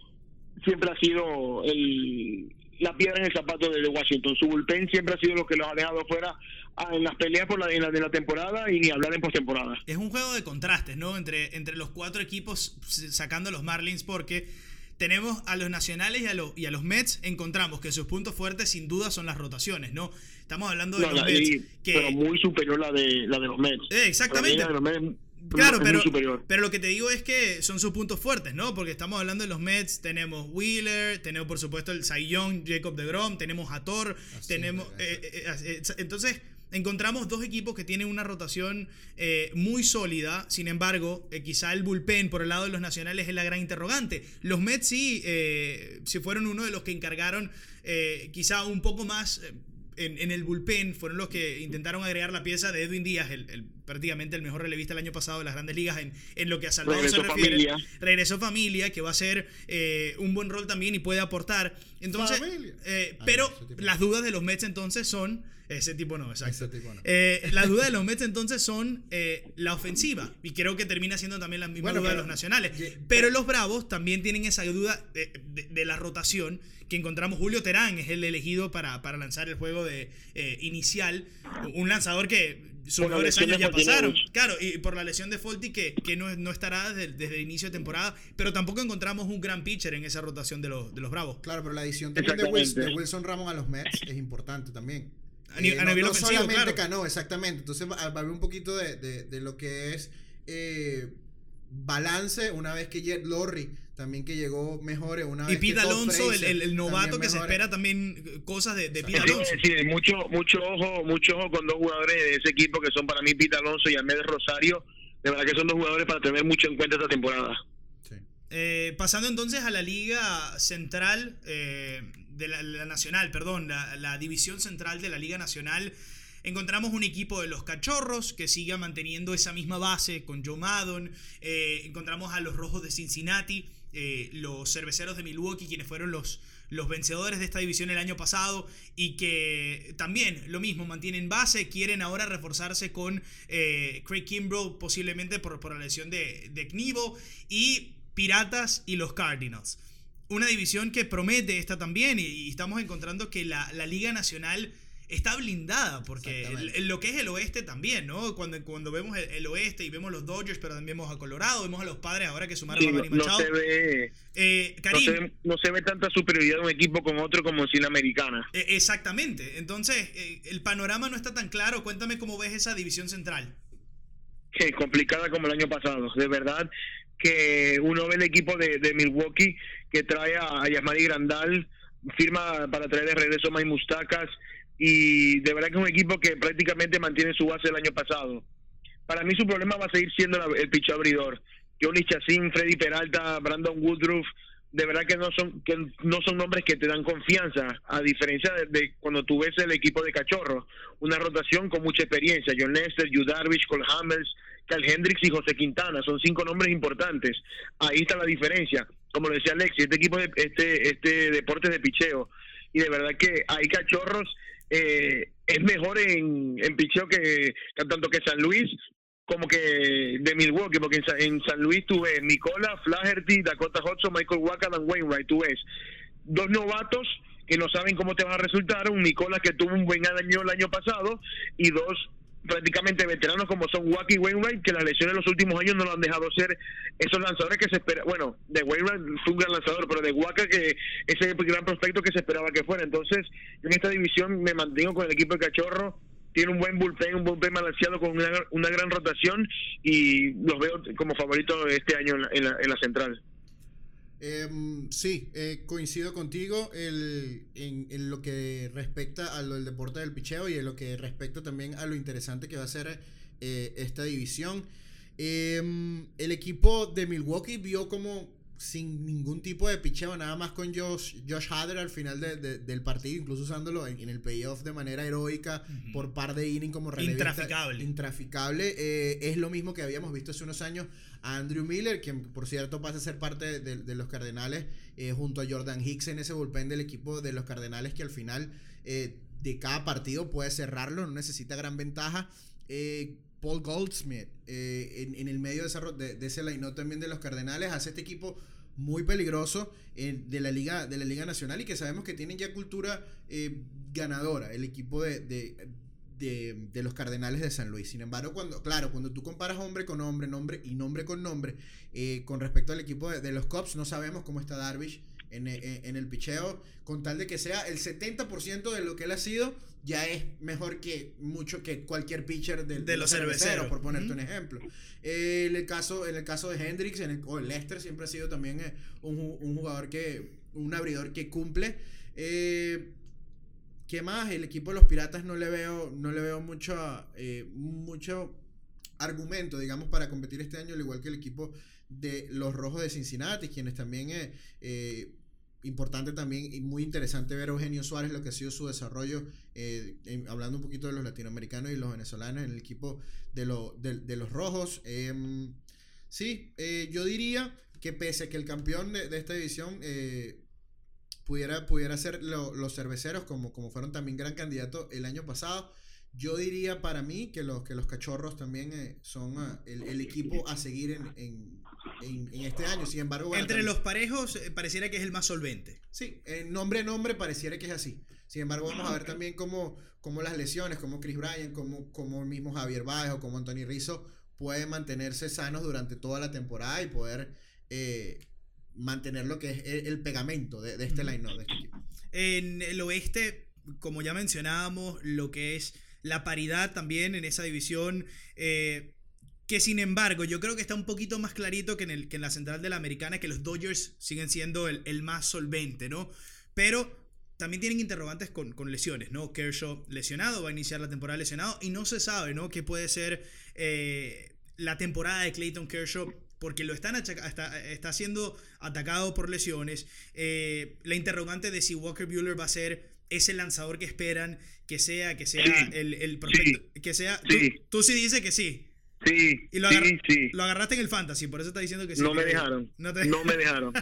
siempre ha sido el, la piedra en el zapato de, de Washington. Su bullpen siempre ha sido lo que los ha dejado fuera ah, en las peleas por la, en la de la temporada y ni hablar en postemporada. Es un juego de contrastes, ¿no? Entre, entre los cuatro equipos sacando los Marlins porque tenemos a los nacionales y a, los y a los Mets, encontramos que sus puntos fuertes sin duda son las rotaciones, ¿no? Estamos hablando de No, los la- Mets y- que... Pero muy superior la de, la de los Mets. Eh, exactamente. Para mí la de los Mets Claro, pero, pero lo que te digo es que son sus puntos fuertes, ¿no? Porque estamos hablando de los Mets, tenemos Wheeler, tenemos por supuesto el Cy Young, Jacob DeGrom, tenemos a Thor, tenemos... eh, eh, eh, eh, entonces, encontramos dos equipos que tienen una rotación eh, muy sólida, sin embargo, eh, quizá el bullpen por el lado de los nacionales es la gran interrogante. Los Mets sí, eh, fueron uno de los que encargaron eh, quizá un poco más... en, en el bullpen fueron los que intentaron agregar la pieza de Edwin Díaz, el, el- prácticamente el mejor relevista el año pasado de las grandes ligas en, en lo que a Salvador se Regresó refiere. familia. Regresó familia, que va a ser eh, un buen rol también y puede aportar. Entonces, Familia. eh, Ah, pero las dudas de los Mets entonces son. Ese tipo no, exacto. Ese tipo no. Eh, las dudas de los Mets entonces son eh, la ofensiva. Y creo que termina siendo también la misma Bueno, duda de los nacionales. Pero los Bravos también tienen esa duda de, de- de la rotación que encontramos. Julio Terán es el elegido para, para lanzar el juego de eh, inicial. Un lanzador que sus mejores años ya pasaron. Claro, y por la lesión de Folty que, que no, no estará desde, desde el inicio de temporada. Pero tampoco encontramos un gran pitcher en esa rotación de los, de los Bravos. Claro, pero la adición también de Wilson, de Wilson Ramón a los Mets es importante también. A ni- a no, nivel no ofensivo, solamente claro. Cano, exactamente. Entonces va, va a haber un poquito de, de- de lo que es eh, balance una vez que Jet Lorry también que llegó mejor una Y vez Pete Alonso, el, el- el novato que se espera también eh, cosas de, de Pete Sí, Alonso. sí, mucho, mucho ojo, mucho ojo con dos jugadores de ese equipo que son para mí Pete Alonso y Ahmed Rosario. De verdad que son dos jugadores para tener mucho en cuenta esta temporada. Sí. Eh, pasando entonces a la liga central eh, de la, la nacional, perdón, la, la división central de la liga nacional. Encontramos un equipo de los cachorros que siga manteniendo esa misma base con Joe Maddon. Eh, encontramos a los rojos de Cincinnati, eh, los cerveceros de Milwaukee, quienes fueron los, los vencedores de esta división el año pasado y que también lo mismo mantienen base, quieren ahora reforzarse con eh, Craig Kimbrough posiblemente por, por la lesión de, de Knivo y Piratas y los Cardinals. Una división que promete esta también y, y estamos encontrando que la, la Liga Nacional está blindada porque el- lo que es el oeste también, ¿no? Cuando, cuando vemos el, el oeste y vemos los Dodgers, pero también vemos a Colorado, vemos a los padres ahora que sumaron Sí, a no, Manny no Machado. se ve, Eh, no se ve, no se ve tanta superioridad de un equipo con otro como si la americana. eh, exactamente. Entonces, eh, el panorama no está tan claro. Cuéntame cómo ves esa división central. que complicada como el año pasado. De verdad que uno ve el equipo de, de Milwaukee que trae a, a Yasmani Grandal, firma para traer de regreso a Mike Mustacas y de verdad que es un equipo que prácticamente mantiene su base del año pasado. Para mí su problema va a seguir siendo la- el picho abridor. Johnny Chacín, Freddy Peralta, Brandon Woodruff, de verdad que no son que no son nombres que te dan confianza, a diferencia de, cuando tú ves el equipo de Cachorro, una rotación con mucha experiencia, John Lester, Yu Darvish, Cole Hamels, Cal Hendricks y José Quintana, son cinco nombres importantes. Ahí está la diferencia. como lo decía Alexi, este equipo de este este deporte de picheo y de verdad que hay cachorros eh, es mejor en, en picheo que tanto que San Luis como que de Milwaukee, porque en, en San Luis tú ves Nicola, Flaherty, Dakota Hudson, Michael Waka, Dan Wainwright, tú ves dos novatos que no saben cómo te van a resultar, un Nicola que tuvo un buen año el año pasado y dos prácticamente veteranos como son Waka y Wainwright que las lesiones en los últimos años no lo han dejado ser esos lanzadores que se espera bueno de Wainwright fue un gran lanzador pero de Waka que ese gran prospecto que se esperaba que fuera entonces en esta división me mantengo con el equipo de Cachorro tiene un buen bullpen, un bullpen balanceado con una, una gran rotación y los veo como favoritos este año en la, en la, en la central. Em, sí, eh, coincido contigo en lo que respecta a lo del deporte del picheo y en lo que respecta también a lo interesante que va a ser eh, esta división. Em, el equipo de Milwaukee vio como sin ningún tipo de picheo, nada más con Josh, Josh Hader al final de- de- del partido, incluso usándolo en, en el payoff de manera heroica por par de inning como relevista. Intraficable. Intraficable. eh, es lo mismo que habíamos visto hace unos años a Andrew Miller, quien por cierto pasa a ser parte de, los Cardenales, eh, junto a Jordan Hicks en ese bullpen del equipo de los Cardenales, que al final eh, de cada partido puede cerrarlo, no necesita gran ventaja. Eh, Paul Goldsmith eh, en, en el medio de, esa ro- de, de ese line también de los Cardenales hace este equipo muy peligroso eh, de, la liga, de la Liga Nacional y que sabemos que tienen ya cultura eh, ganadora, el equipo de, de, de- los Cardenales de San Luis. Sin embargo, cuando, claro, cuando tú comparas hombre con hombre, nombre y nombre con nombre, eh, con respecto al equipo de, de los Cubs, no sabemos cómo está Darvish en, en- en el picheo, con tal de que sea el 70% de lo que él ha sido, ya es mejor que mucho que cualquier pitcher del- De los cerveceros. por ponerte un ejemplo. Eh, en, el caso, en el caso de Hendrix, en el, o el Lester siempre ha sido también eh, un, un jugador que, un abridor que cumple. Eh, ¿Qué más? El equipo de los Piratas no le veo, no le veo mucho, eh, mucho argumento, digamos, para competir este año, al igual que el equipo de los Rojos de Cincinnati, quienes también, eh, eh, importante también y muy interesante ver a Eugenio Suárez, lo que ha sido su desarrollo, eh, hablando un poquito de los latinoamericanos y los venezolanos en el equipo de, lo- de- los Rojos. Em, sí, eh, yo diría que pese a que el campeón de, esta división... eh, pudiera, pudiera ser lo- los cerveceros, como, como fueron también gran candidato el año pasado. Yo diría para mí que los, que los cachorros también son ah, el, el equipo a seguir en, en, en- en este año. Sin embargo, bueno, Entre también- los parejos eh, pareciera que es el más solvente. Sí, en nombre a nombre pareciera que es así. Sin embargo, vamos a ver también cómo, cómo las lesiones, como Chris Bryan, como, como el mismo Javier Báez o como Anthony Rizzo pueden mantenerse sanos durante toda la temporada y poder eh, mantener lo que es el, el pegamento de, de este line de este equipo. En el oeste, como ya mencionábamos, lo que es la paridad también en esa división, eh, que sin embargo yo creo que está un poquito más clarito que en, el, que en la central de la americana, que los Dodgers siguen siendo el, el más solvente, ¿no? Pero también tienen interrogantes con, con lesiones, ¿no? Kershaw lesionado, va a iniciar la temporada lesionado y no se sabe, ¿no? ¿Qué puede ser eh, la temporada de Clayton Kershaw? Porque lo están está, está siendo atacado por lesiones. Eh, la interrogante de si Walker Bueller va a ser ese lanzador que esperan que sea, que sea el, el prospecto, que sea... Tú, sí dices que sí. Sí, Y lo, sí, sí. lo agarraste en el fantasy, por eso está diciendo que sí. No me dejaron. No te, No me dejaron.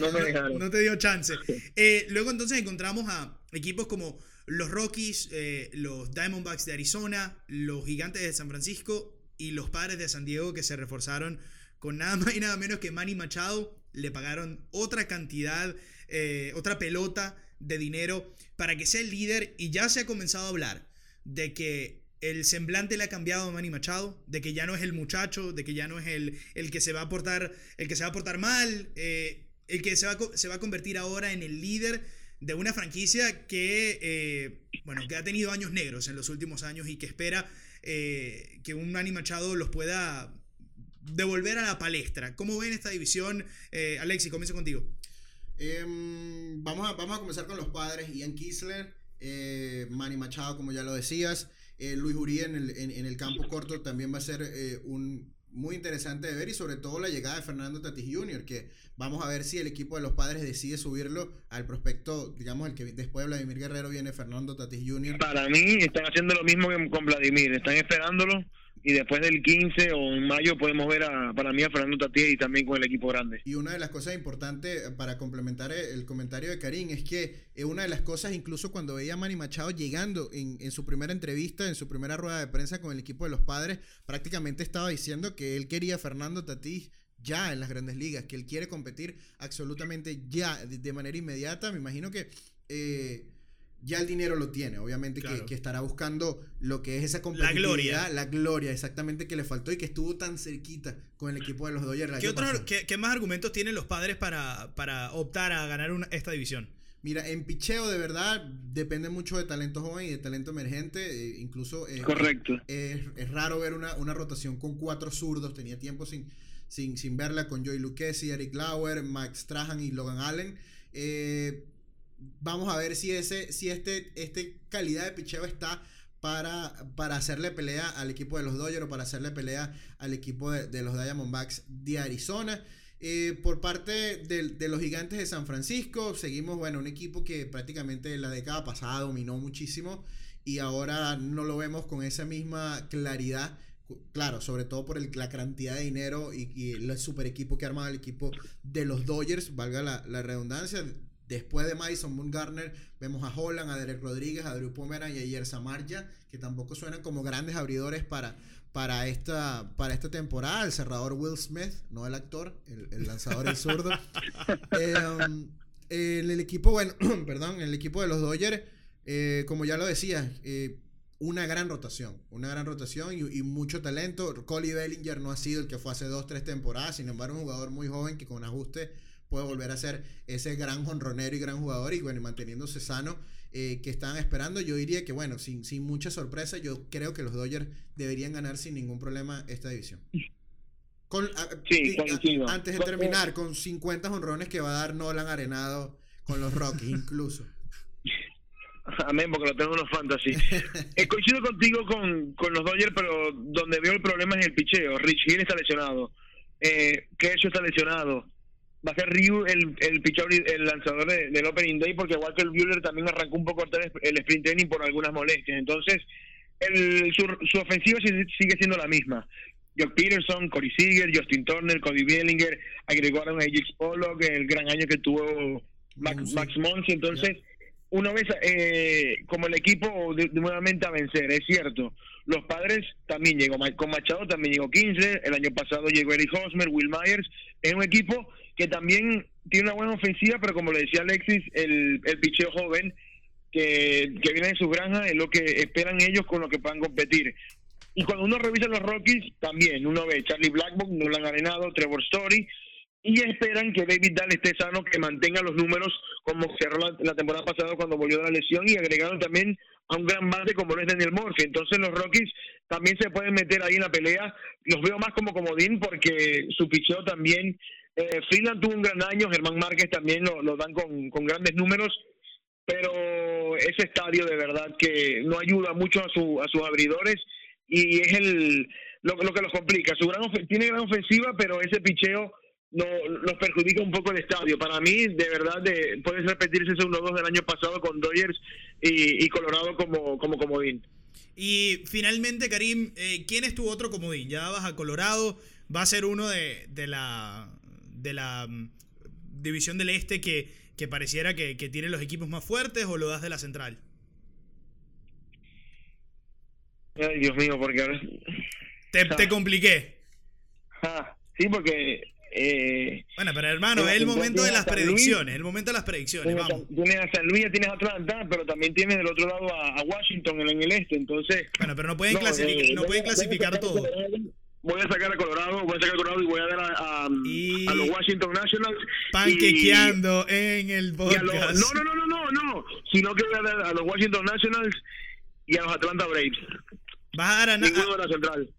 No me dejaron. no te dio chance. Eh, luego entonces encontramos a equipos como los Rockies, eh, los Diamondbacks de Arizona, los Gigantes de San Francisco y los Padres de San Diego que se reforzaron con nada más y nada menos que Manny Machado. Le pagaron otra cantidad, eh, otra pelota de dinero para que sea el líder y ya se ha comenzado a hablar de que el semblante le ha cambiado a Manny Machado, de que ya no es el muchacho, de que ya no es el, el que se va a portar, el que se va a portar mal, eh, el que se va, a, se va a convertir ahora en el líder de una franquicia que, eh, bueno, que ha tenido años negros en los últimos años y que espera eh, que un Manny Machado los pueda devolver a la palestra. ¿Cómo ven esta división? Alexi, comienzo contigo. Em, vamos, a, vamos a comenzar con los padres. Ian Kisler, Manny Machado, como ya lo decías. Eh, Luis Uribe en el, en, en el campo corto también va a ser eh, un muy interesante de ver y sobre todo la llegada de Fernando Tatis Jr., que vamos a ver si el equipo de los padres decide subirlo al prospecto, digamos, el que después de Vladimir Guerrero viene Fernando Tatis Jr. Para mí están haciendo lo mismo que con Vladimir. Están esperándolo y después del 15 o en mayo podemos ver a, para mí a Fernando Tatís y también con el equipo grande. Y una de las cosas importantes eh, para complementar el el comentario de Karim es que eh, una de las cosas, incluso cuando veía a Manny Machado llegando en, en su primera entrevista, en su primera rueda de prensa con el equipo de los padres, prácticamente estaba diciendo que él quería a Fernando Tatís ya en las grandes ligas, que él quiere competir absolutamente ya, de, de manera inmediata. Me imagino que eh, ya el dinero lo tiene, obviamente que- Claro. que, estará buscando lo que es esa competitividad, gloria. la gloria exactamente que le faltó y que estuvo tan cerquita con el equipo de los Dodgers. ¿Qué, otros- qué- qué más argumentos tienen los padres para, para optar a ganar una- esta división? Mira, en picheo de verdad depende mucho de talento joven y de talento emergente. eh, incluso eh, Correcto. Es, es raro ver una, una rotación con cuatro zurdos. Tenía tiempo sin, sin, sin verla con Joey Lucchesi, Eric Lauer, Mike Strahan y Logan Allen. Eh, vamos a ver si ese si este, este calidad de picheo está para, para hacerle pelea al equipo de los Dodgers o para hacerle pelea al equipo de, de los Diamondbacks de Arizona. Eh, por parte del- de, los gigantes de San Francisco, seguimos, bueno, un equipo que prácticamente la década pasada dominó muchísimo y ahora no lo vemos con esa misma claridad. Claro, sobre todo por la cantidad de dinero y, el super equipo que ha armado el equipo de los Dodgers, valga la redundancia. Después de Madison Bumgarner, vemos a Holland, a Derek Rodríguez, a Drew Pomeranz y a Yersa Marja, que tampoco suenan como grandes abridores para, para, esta, para esta temporada. El cerrador Will Smith, no el actor, el, el lanzador el zurdo. Eh, um, el, el equipo, bueno, perdón, el equipo de los Dodgers, eh, como ya lo decía, eh, una gran rotación, una gran rotación y, y mucho talento. Cody Bellinger no ha sido el que fue hace dos, tres temporadas, sin embargo, un jugador muy joven que con ajuste puede volver a ser ese gran jonronero y gran jugador y bueno, y manteniéndose sano eh, que estaban esperando. Yo diría que bueno, sin, sin mucha sorpresa, yo creo que los Dodgers deberían ganar sin ningún problema esta división. Con, Sí, a- antes de terminar, con 50 jonrones que va a dar Nolan Arenado con los Rockies incluso. Amén, porque lo tengo en los fantasy. Eh, coincido contigo con, con los Dodgers, pero donde veo el problema es el picheo. Rich Hill está lesionado. Eh, Kershaw está lesionado. Va a ser Ryu el, el y- el lanzador de- del Opening Day, porque Walker Buehler también arrancó un poco tarde el sprint training por algunas molestias. Entonces, el, su, su ofensiva sigue siendo la misma. Jock Peterson, Corey Seager, Justin Turner, Cody Bellinger, agregaron a Ajax Pollock, el gran año que tuvo Max. Max Monsi. Entonces, una vez eh, como el equipo de- de nuevamente a vencer, es cierto. Los padres también llegó, con Machado también llegó 15, el año pasado llegó Eric Hosmer, Will Myers, es un equipo que también tiene una buena ofensiva, pero como le decía Alexis, el, el picheo joven que, que viene de sus granjas es lo que esperan ellos con lo que puedan competir. Y cuando uno revisa los Rockies, también uno ve Charlie Blackburn, Nolan Arenado, Trevor Story, y esperan que David Dahl esté sano, que mantenga los números como cerró la, temporada pasada cuando volvió de la lesión, y agregaron también a un gran bate como lo es Daniel Morphy. Entonces los Rockies también se pueden meter ahí en la pelea. Los veo más como comodín porque su picheo también. Eh, Freeland tuvo un gran año, Germán Márquez también lo, dan con, grandes números, pero ese estadio de verdad que no ayuda mucho a, su, sus abridores y es el lo, que los complica. Su gran tiene gran ofensiva, pero ese picheo no, nos perjudica un poco el estadio. Para mí, de verdad, de, puede repetirse ese 1-2 del año pasado con Dodgers y, Colorado como, como comodín. Y finalmente, Karim, eh, ¿quién es tu otro comodín? Ya vas a Colorado, va a ser uno de la, de la mm, división del este que, que pareciera que, que tiene los equipos más fuertes o lo das de la central. Ay, Dios mío, porque ahora... Te, te compliqué. Ah, sí, porque... Eh, Bueno, pero hermano, es el momento de las Luis. predicciones, el momento de las predicciones, tienes, vamos. a, tienes a San Luis, tienes a Atlanta, pero también tienes del otro lado a, a Washington en, el este, entonces... Bueno, pero no pueden, No, clasificar, eh, no pueden clasificar todo. Voy a sacar a Colorado, voy a sacar a Colorado y voy a dar a, a, Y- a los Washington Nationals. y- Panquequeando en el los- podcast. no, no, no, no, no, no, sino que voy a dar a los Washington Nationals y a los Atlanta Braves. Vas a dar a Ninguno a- de la central.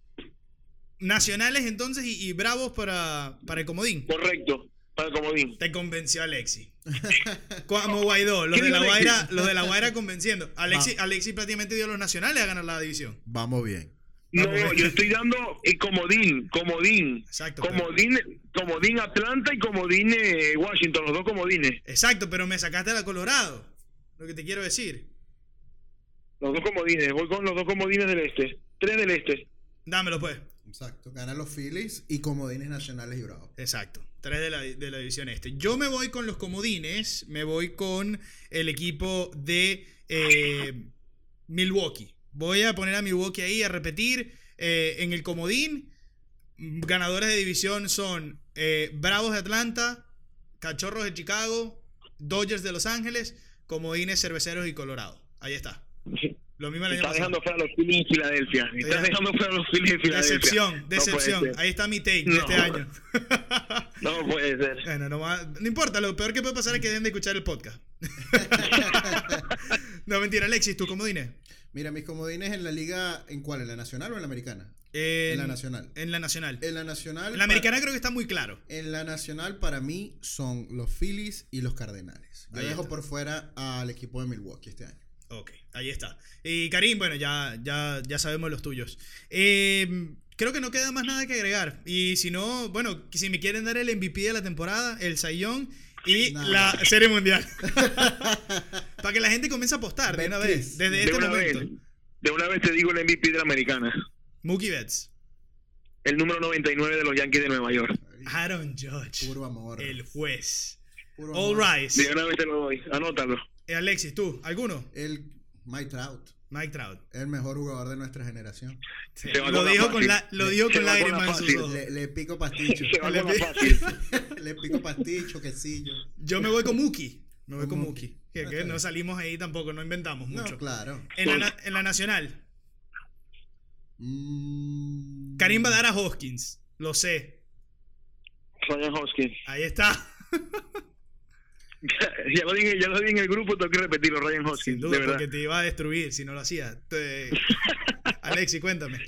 nacionales entonces y, y bravos para, para el comodín. Correcto, para el comodín. Te convenció Alexi. Como Guaidó, los ¿Qué de la Guaira, los de la Guaira convenciendo. Alexi, Alexi prácticamente dio a los nacionales a ganar la división. Vamos bien. No, yo estoy dando el comodín, comodín. Exacto, pero- Comodín, comodín Atlanta y comodín eh, Washington, los dos comodines. Exacto, pero me sacaste la Colorado. Lo que te quiero decir. Los dos comodines, voy con los dos comodines del este. Tres del este. Dámelo pues. Exacto. Ganan los Phillies y comodines nacionales y bravos. Exacto. Tres de la, de la división este. Yo me voy con los comodines. Me voy con el equipo de eh, Milwaukee. Voy a poner a Milwaukee ahí a repetir. eh, en el comodín, ganadores de división son eh, Bravos de Atlanta, Cachorros de Chicago, Dodgers de Los Ángeles, comodines cerveceros y Colorado. Ahí está. Lo mismo el año Estás dejando fuera a los Phillies en Filadelfia. Estás dejando- fuera a los Phillies en Filadelfia. Decepción, No decepción. ser. Ahí está mi take de No. este año. No puede ser. Bueno, no, va- no importa, lo peor que puede pasar es que dejen de escuchar el podcast. no, mentira, Alexis, ¿tú cómo diné? Mira, mis comodines en la liga, ¿en cuál? ¿En la nacional o en la americana? En, En la nacional. En la nacional. En la nacional. En la americana creo que está muy claro. En la nacional para mí son los Phillies y los Cardenales. Yo Ahí dejo está. por fuera al equipo de Milwaukee este año. Ok, ahí está. Y Karim, bueno, ya, ya, ya sabemos los tuyos. Eh, creo que no queda más nada que agregar. Y si no, bueno, si me quieren dar el MVP de la temporada, el Sayón y No. la Serie Mundial. Para que la gente comience a apostar de una vez, desde De este una, vez, momento. de una vez te digo el MVP de la americana. Mookie Betts, El número 99 de los Yankees de Nueva York. Aaron Judge, Puro amor. el juez. Puro All amor. Rise. De una vez te lo doy. Anótalo. Eh, Alexis, ¿tú? ¿Alguno? El Mike Trout. Mike Trout. El mejor jugador de nuestra generación. Va Lo dijo con, la, lo dijo Se con con la lágrimas en sus ojos. Le, le pico pasticho. Se va Le con la fácil. Le pico pasticho, quesillo. Yo me voy con Mookie. Me voy Con con Mookie. Mookie. Que, que está no salimos ahí tampoco, no inventamos No, mucho. claro. En la, en la nacional, Mm, Karim va a dar a Hoskins. Lo sé. Ryan Hoskins. Ahí está. ya, lo dije, ya lo dije en el grupo, tengo que repetirlo, Ryan Hoskins. Sin de duda, verdad. porque te iba a destruir si no lo hacía. Te- Alexis, cuéntame.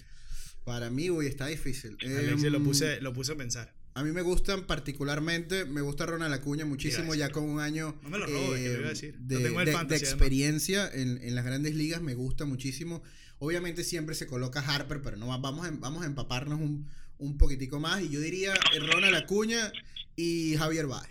Para mí, uy, está difícil. Alexis lo Em, puse, lo puse a pensar. A mí me gustan particularmente, me gusta Ronald Acuña muchísimo, ya con un año No me lo robes, que lo iba a decir. Lo de, tengo en el de- de fantasy, además. experiencia en, en las grandes ligas, me gusta muchísimo. Obviamente siempre se coloca Harper, pero no va- vamos a, vamos a empaparnos un, un poquitico más. Y yo diría eh, Ronald Acuña y Javier Báez.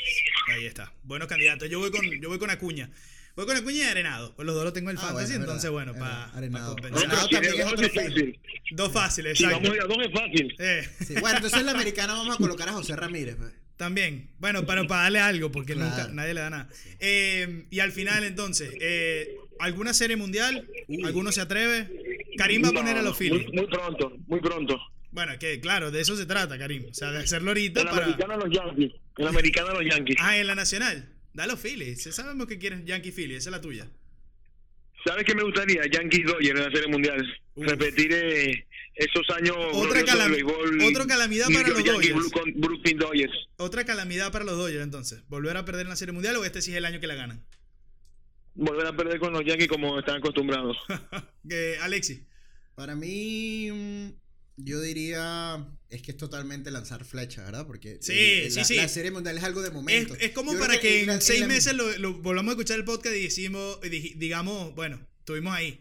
Ahí está. Buenos candidatos. Yo voy con, yo voy con Acuña. Voy con Acuña y Arenado. Pues los dos los tengo en el Ah, fantasy, bueno, entonces verdad, bueno, para. No, compensar. También es dos otro es fácil. Dos fáciles, Si exacto. vamos a dos es fácil. Eh, Sí, bueno, entonces en la americana vamos a colocar a José Ramírez. pues. también. Bueno, pero para darle algo, porque Claro. nunca nadie le da nada. Eh, y al final, entonces, eh, ¿alguna serie mundial? ¿Alguno se atreve? Karim va a poner a los muy, Phillies. muy pronto, muy pronto. Bueno, que claro, de eso se trata, Karim. O sea, de hacerlo ahorita En la para. americana los Yankees. En la americana los Yankees. Ah, en la nacional. Da a los Phillies. Ya Sabemos que quieren Yankee Phillies. Esa es la tuya. ¿Sabes qué me gustaría? Yankees Dodgers en la Serie Mundial. Uf. Repetir eh, esos años Otra calam- béisbol. otra calamidad para los Yankees, Dodgers. Brooklyn- Brooklyn Dodgers. Otra calamidad para los Dodgers, entonces. ¿Volver a perder en la serie mundial o este sí es el año que la ganan? Volver a perder con los Yankees como están acostumbrados. Que, Alexis. Para mí, mm, yo diría, es que es totalmente lanzar flecha, ¿verdad? Porque Sí, sí, la, sí. la serie mundial es algo de momento. es como Yo para que en la- seis la- meses lo, lo volvamos a escuchar el podcast y decimos, y digamos, bueno, estuvimos ahí.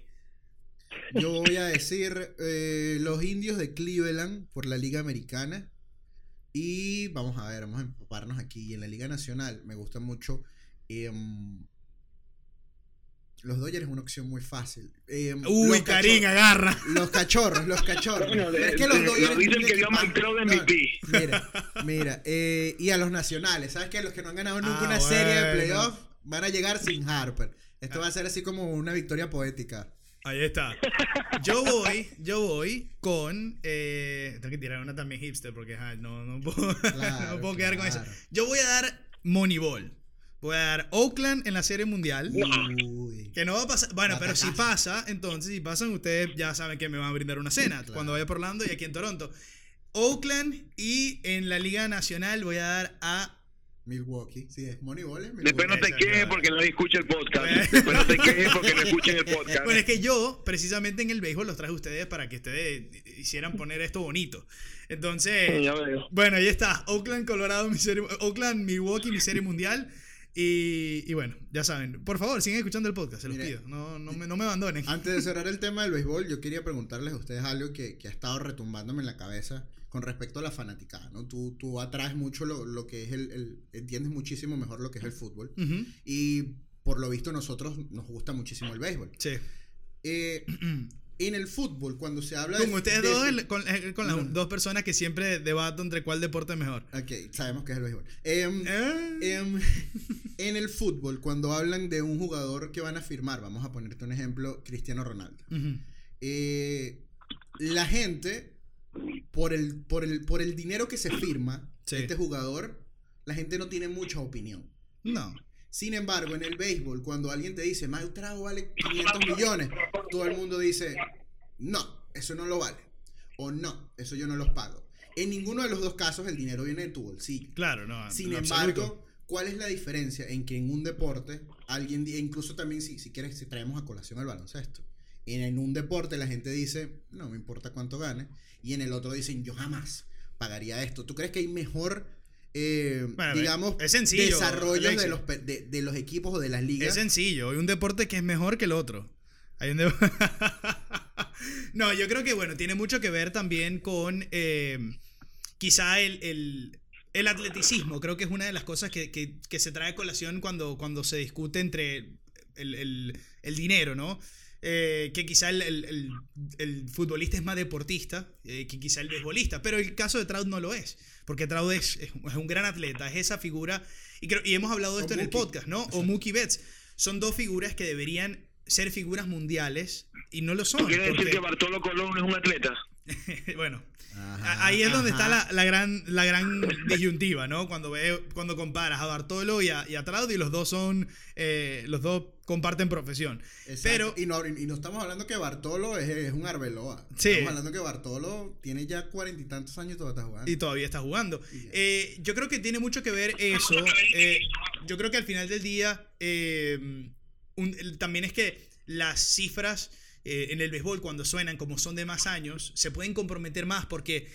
Yo voy a decir eh, los indios de Cleveland por la Liga Americana. Y vamos a ver, vamos a empaparnos aquí. En la Liga Nacional me gusta mucho. em, los Dodgers es una opción muy fácil. Em, Uy, Karim, agarra. Los cachorros, los cachorros. Bueno, es que los de- Dodgers. lo que dio a de No, MVP. Mira, mira. eh, y a los nacionales, ¿sabes qué? Los que no han ganado nunca Ah, una serie de playoff van a llegar sin Harper. Esto va a ser así como una victoria poética. Ahí está. Yo voy, yo voy con. Eh, tengo que tirar una también hipster porque no, no puedo, Claro, no puedo quedar con eso. Yo voy a dar Moneyball. Voy a dar Oakland en la serie mundial. Uy. Que no va a pasar. Bueno, pero si pasa, entonces, si pasan, ustedes ya saben que me van a brindar una cena Claro. cuando vaya por Orlando y aquí en Toronto. Oakland y en la Liga Nacional voy a dar a. Milwaukee. Sí, es Moneyball. es Después no te quejes porque nadie escucha el podcast. Después no te quejes porque no escuchen el podcast. Bueno, es que yo, precisamente en el béisbol, los traje a ustedes para que ustedes hicieran poner esto bonito. Entonces, bueno, ahí está. Oakland, Colorado, mi serie, Oakland, Milwaukee, mi serie mundial. Y, y bueno, ya saben. Por favor, sigan escuchando el podcast, se los Mire, pido. No, no, me, no me abandonen. Antes de cerrar el tema del béisbol, yo quería preguntarles a ustedes algo que, que ha estado retumbándome en la cabeza con respecto a la fanaticada, ¿no? Tú, tú atraes mucho lo, lo que es el, el- Entiendes muchísimo mejor lo que es el fútbol. Y por lo visto nosotros nos gusta muchísimo el béisbol. Sí. Eh, En el fútbol, cuando se habla Como de. ustedes de- dos, el- con, eh, con las No. dos personas que siempre debato entre cuál deporte es mejor. Ok, sabemos que es el béisbol. Em, Eh, em, en el fútbol, cuando hablan de un jugador que van a firmar, vamos a ponerte un ejemplo, Cristiano Ronaldo. Eh, la gente, por el, por, el, por el dinero que se firma, Sí. este jugador, la gente no tiene mucha opinión. No. Sin embargo, en el béisbol, cuando alguien te dice, Mike Trout vale 500 millones, todo el mundo dice, no, eso no lo vale. O no, eso yo no los pago. En ninguno de los dos casos el dinero viene de tu bolsillo. Claro, no. Sin embargo, absoluto. ¿cuál es la diferencia en que en un deporte, alguien, e incluso también si, si quieres, si traemos a colación el baloncesto, en, en un deporte la gente dice, no me importa cuánto gane, y en el otro dicen, yo jamás pagaría esto. ¿Tú crees que hay mejor, eh, Bueno, digamos, es sencillo, desarrollo de los, de, de los equipos o de las ligas? Es sencillo. Hay un deporte que es mejor que el otro. Hay un de- no, yo creo que, bueno, tiene mucho que ver también con eh, quizá el, el- el atleticismo. Creo que es una de las cosas que, que- que se trae a colación cuando, cuando se discute entre el, el- el dinero, ¿no? Eh, que quizá el, el- el- el futbolista es más deportista eh, que quizá el beisbolista, pero el caso de Trout no lo es, porque Trout es, es un gran atleta, es esa figura, y, creo- y hemos hablado de O esto en el podcast, ¿no? O Mookie Betts, son dos figuras que deberían ser figuras mundiales y no lo son. Quiere decir que Bartolo Colón es un atleta. bueno, Ajá, ahí es donde está la, la gran, la gran disyuntiva, ¿no? Cuando, ve, cuando comparas a Bartolo y a, y a Trout y los dos son, eh, los dos comparten profesión. Exacto. Pero, y, no, y no estamos hablando que Bartolo es, es un Arbeloa. Sí. Estamos hablando que Bartolo tiene ya cuarenta y tantos años y todavía está jugando. y todavía está jugando. Eh, yo creo que tiene mucho que ver eso. eh, yo creo que al final del día eh, un- también es que las cifras en el béisbol cuando suenan como son de más años se pueden comprometer más porque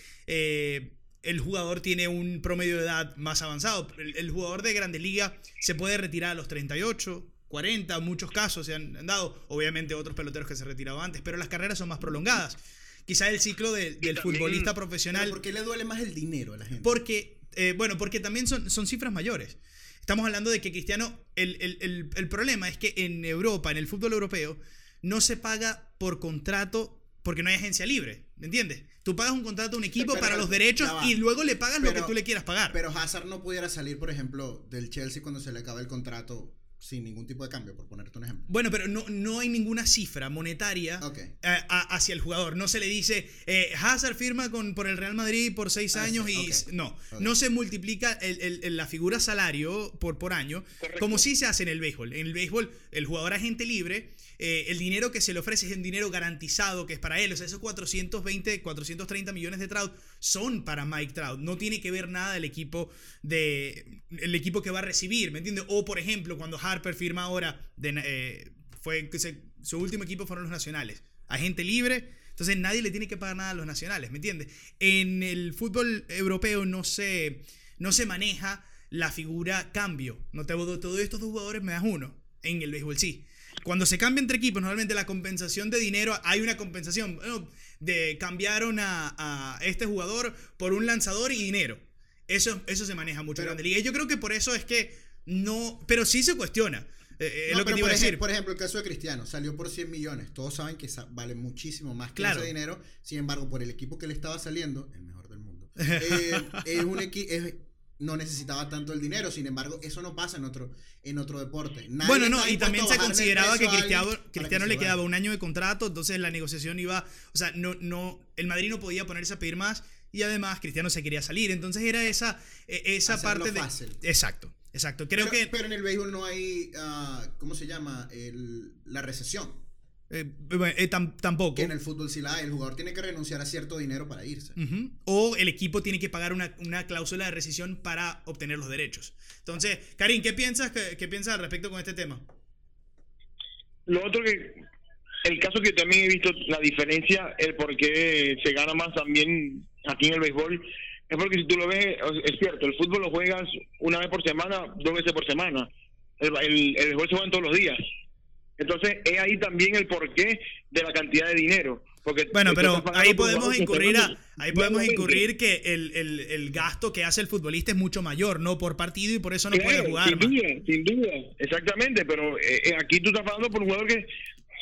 el jugador tiene un promedio de edad más avanzado. El, el jugador de Grande Liga se puede retirar a los 38. 40, muchos casos se han, han dado, obviamente otros peloteros que se retiraban antes, pero las carreras son más prolongadas. Quizá el ciclo de- del también- futbolista profesional ¿Por qué le duele más el dinero a la gente? porque, eh, bueno, porque también son, son cifras mayores. Estamos hablando de que Cristiano, el, el- el- el problema es que en Europa, en el fútbol europeo, no se paga por contrato porque no hay agencia libre, ¿me entiendes? Tú pagas un contrato a un equipo Pero- para los derechos y luego le pagas lo que tú le quieras pagar. Pero Hazard no pudiera salir, por ejemplo, del Chelsea cuando se le acaba el contrato sin ningún tipo de cambio, por ponerte un ejemplo. bueno, pero no, no hay ninguna cifra monetaria Ok. eh, a- hacia el jugador. No se le dice, eh, Hazard firma con, por el Real Madrid por seis Ah, años sí, y... No, no se multiplica el- el- el- la figura salario por, por año, Correcto. como sí se hace en el béisbol. En el béisbol, el jugador agente libre, eh, el dinero que se le ofrece es un dinero garantizado que es para él. O sea, esos 420, 430 millones de Trout son para Mike Trout. No tiene que ver nada del equipo de el equipo que va a recibir, ¿me entiendes? O por ejemplo, cuando Harper firma ahora, de, eh, fue se- su último equipo fueron los Nacionales. Agente libre, entonces nadie le tiene que pagar nada a los Nacionales, ¿me entiendes? En el fútbol europeo no se, no se maneja la figura cambio. No te todos estos dos jugadores, me das uno. En el béisbol sí. Cuando se cambia entre equipos, normalmente la compensación de dinero, hay una compensación. Bueno, de cambiaron a, a este jugador por un lanzador y dinero. Eso, eso se maneja mucho en Pero- Grande Liga. Y yo creo que por eso es que no. Pero sí se cuestiona. Eh, eh, es lo que te iba por, a decir. ej- por ejemplo, el caso de Cristiano salió por 100 millones. Todos saben que vale muchísimo más que Claro. ese dinero. Sin embargo, por el equipo que le estaba saliendo, el mejor del mundo, eh, es un es- no necesitaba tanto el dinero. Sin embargo, eso no pasa en otro, en otro deporte. Nadie Bueno, no, y también se consideraba que Cristiano, Cristiano que le quedaba un año de contrato, entonces la negociación iba, o sea, no, no, el Madrid no podía ponerse a pedir más y además Cristiano se quería salir, entonces era esa, eh, esa Hacerlo parte de... fácil. Exacto, exacto. Creo pero, que... pero en el béisbol no hay, ah, ¿cómo se llama? El- la recesión. Eh, eh, tam- tampoco. Que en el fútbol sí la hay. El jugador tiene que renunciar a cierto dinero para irse. O el equipo tiene que pagar una, una cláusula de rescisión para obtener los derechos. Entonces, Karim, ¿qué piensas, qué, qué piensas al respecto con este tema? Lo otro que, el caso que también he visto la diferencia, el por qué se gana más también aquí en el béisbol, es porque si tú lo ves, es cierto, el fútbol lo juegas una vez por semana, dos veces por semana. El, el, el béisbol se juega todos los días. Entonces, es ahí también el porqué de la cantidad de dinero. Porque Bueno, pero ahí podemos incurrir, a, ahí podemos incurrir que el, el- el gasto que hace el futbolista es mucho mayor, ¿no? Por partido y por eso no puede jugar sin duda, sin duda, exactamente, pero eh, eh, aquí tú estás pagando por un jugador que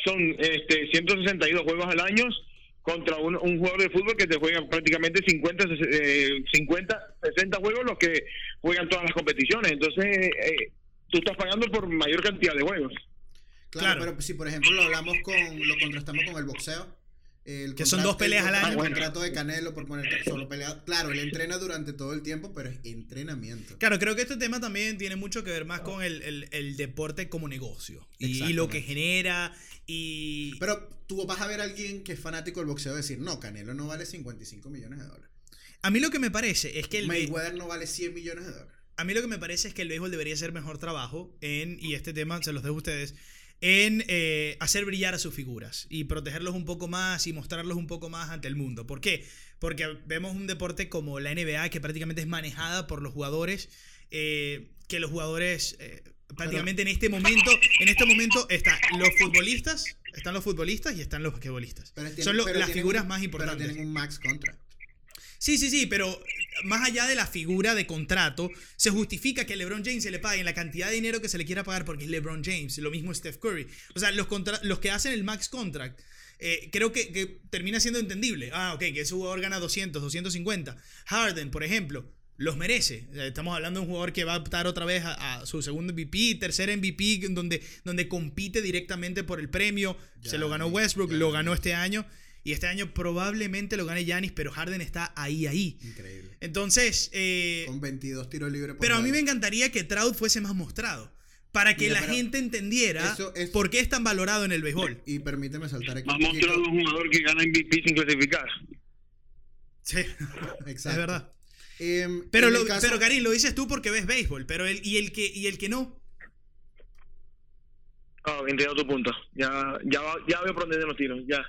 son este 162 juegos al año contra un, un jugador de fútbol que te juega prácticamente 50, eh, 50, 60 juegos los que juegan todas las competiciones. Entonces, eh, tú estás pagando por mayor cantidad de juegos. Claro, Claro. pero si por ejemplo lo hablamos con, lo contrastamos con el boxeo. el Que son dos peleas el, al año. El contrato de Canelo por poner solo pelea. Claro, él entrena durante todo el tiempo, pero es entrenamiento. Claro, creo que este tema también tiene mucho que ver más con el, el- el deporte como negocio y, y lo que genera y... Pero tú vas a ver a alguien que es fanático del boxeo decir, no, Canelo no vale 55 millones de dólares. a mí lo que me parece es que el... Mayweather no vale 100 millones de dólares. A mí lo que me parece es que el béisbol debería hacer mejor trabajo en, y este tema se los dejo a ustedes, en eh, hacer brillar a sus figuras y protegerlos un poco más y mostrarlos un poco más ante el mundo. ¿Por qué? Porque vemos un deporte como la NBA que prácticamente es manejada por los jugadores, eh, que los jugadores eh, prácticamente en este momento, en este momento están los futbolistas, están los futbolistas y están los basquetbolistas. Tienen- Son lo- las figuras un- más importantes. Pero tienen un max contract. Sí, sí, sí, pero más allá de la figura de contrato, se justifica que a LeBron James se le paguen la cantidad de dinero que se le quiera pagar porque es LeBron James, lo mismo Steph Curry. O sea, los, contra- los que hacen el max contract, eh, creo que, que termina siendo entendible. Ah, ok, que ese jugador gana 200, 250. Harden, por ejemplo, los merece. Eh, Estamos hablando de un jugador que va a optar otra vez a, a su segundo MVP, tercer MVP, donde, donde compite directamente por el premio. se lo ganó Westbrook, lo ganó este año. Y este año probablemente lo gane Giannis, pero Harden está ahí, ahí. Increíble. Entonces, eh, Con 22 tiros libres por pero a mí me encantaría que Trout fuese más mostrado. Para que Mira, la gente entendiera eso por qué es tan valorado en el béisbol. Y permíteme saltar aquí Más mostrado un jugador que gana MVP sin clasificar. Sí, Exacto. es verdad. Em, Pero, lo, caso- pero Karim, lo dices tú porque ves béisbol. Pero el, y, el que, y el que no. Ah, entiendo tu punto. Ya, ya, ya veo por dónde los tiros. Ya.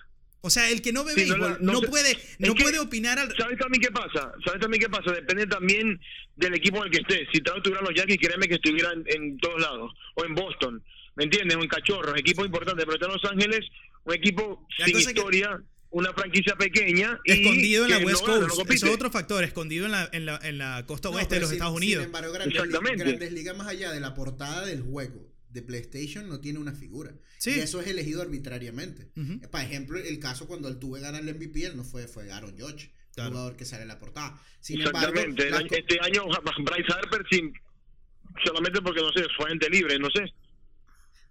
O sea, el que no ve Sí, no béisbol la- no, no se- puede, no que- puede opinar al. ¿Sabes también qué pasa? ¿Sabes también qué pasa? Depende también del equipo en el que esté. Si Trout tuviera los Yankees, créeme que estuviera en, en todos lados. O en Boston, ¿me entiendes? O en Cachorros, equipos importantes. Pero está en Los Ángeles, un equipo La sin cosa que- historia, una franquicia pequeña. y Escondido en la que no West no Coast. compite. Eso es otro factor. Escondido en la, en la, en la costa No, oeste de los sin- Estados sin Unidos. embargo, Grandes, Ligas- Exactamente. Grandes Ligas, más allá de la portada del juego de PlayStation, no tiene una figura. Sí. Y eso es elegido arbitrariamente. Ujú. Por ejemplo, el caso cuando el tuve ganar el MVP, él no fue, fue Aaron Judge, Claro. jugador que sale en la portada. Sin embargo, Exactamente. El las año- este año Bryce Harper sin solamente porque no sé, fue gente libre, no sé.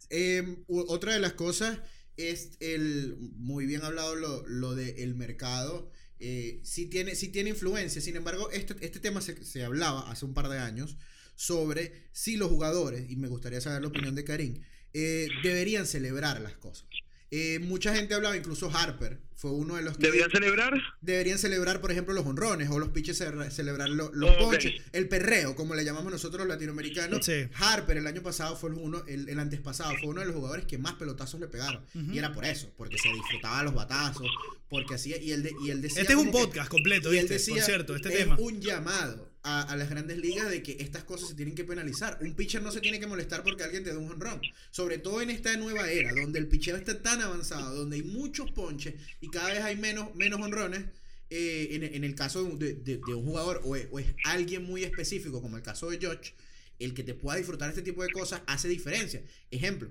Eh, u- otra de las cosas es el muy bien hablado lo, lo del mercado. Eh, sí, tiene, sí tiene influencia. Sin embargo, este, este tema se, se hablaba hace un par de años sobre si los jugadores, y me gustaría saber la opinión de Karim, eh, deberían celebrar las cosas. Eh, mucha gente hablaba, incluso Harper fue uno de los que ¿Deberían celebrar? deberían celebrar, por ejemplo, los honrones o los pitches ce- celebrar lo- los Ok. ponches, el perreo, como le llamamos nosotros los latinoamericanos. Sí. Harper el año pasado fue uno, el, el antes pasado fue uno de los jugadores que más pelotazos le pegaron. Y era por eso, porque se disfrutaba los batazos, porque hacía, y él, de- y él decía... Este es un que- podcast completo, y él decía, cierto, este es tema. un llamado a, las grandes ligas de que estas cosas se tienen que penalizar. Un pitcher no se tiene que molestar porque alguien te da un honrón. Sobre todo en esta nueva era, donde el picheo está tan avanzado, donde hay muchos ponches y cada vez hay menos, menos honrones. eh, en, el caso de un jugador o es, o es alguien muy específico, como el caso de George, el que te pueda disfrutar este tipo de cosas hace diferencia. Ejemplo,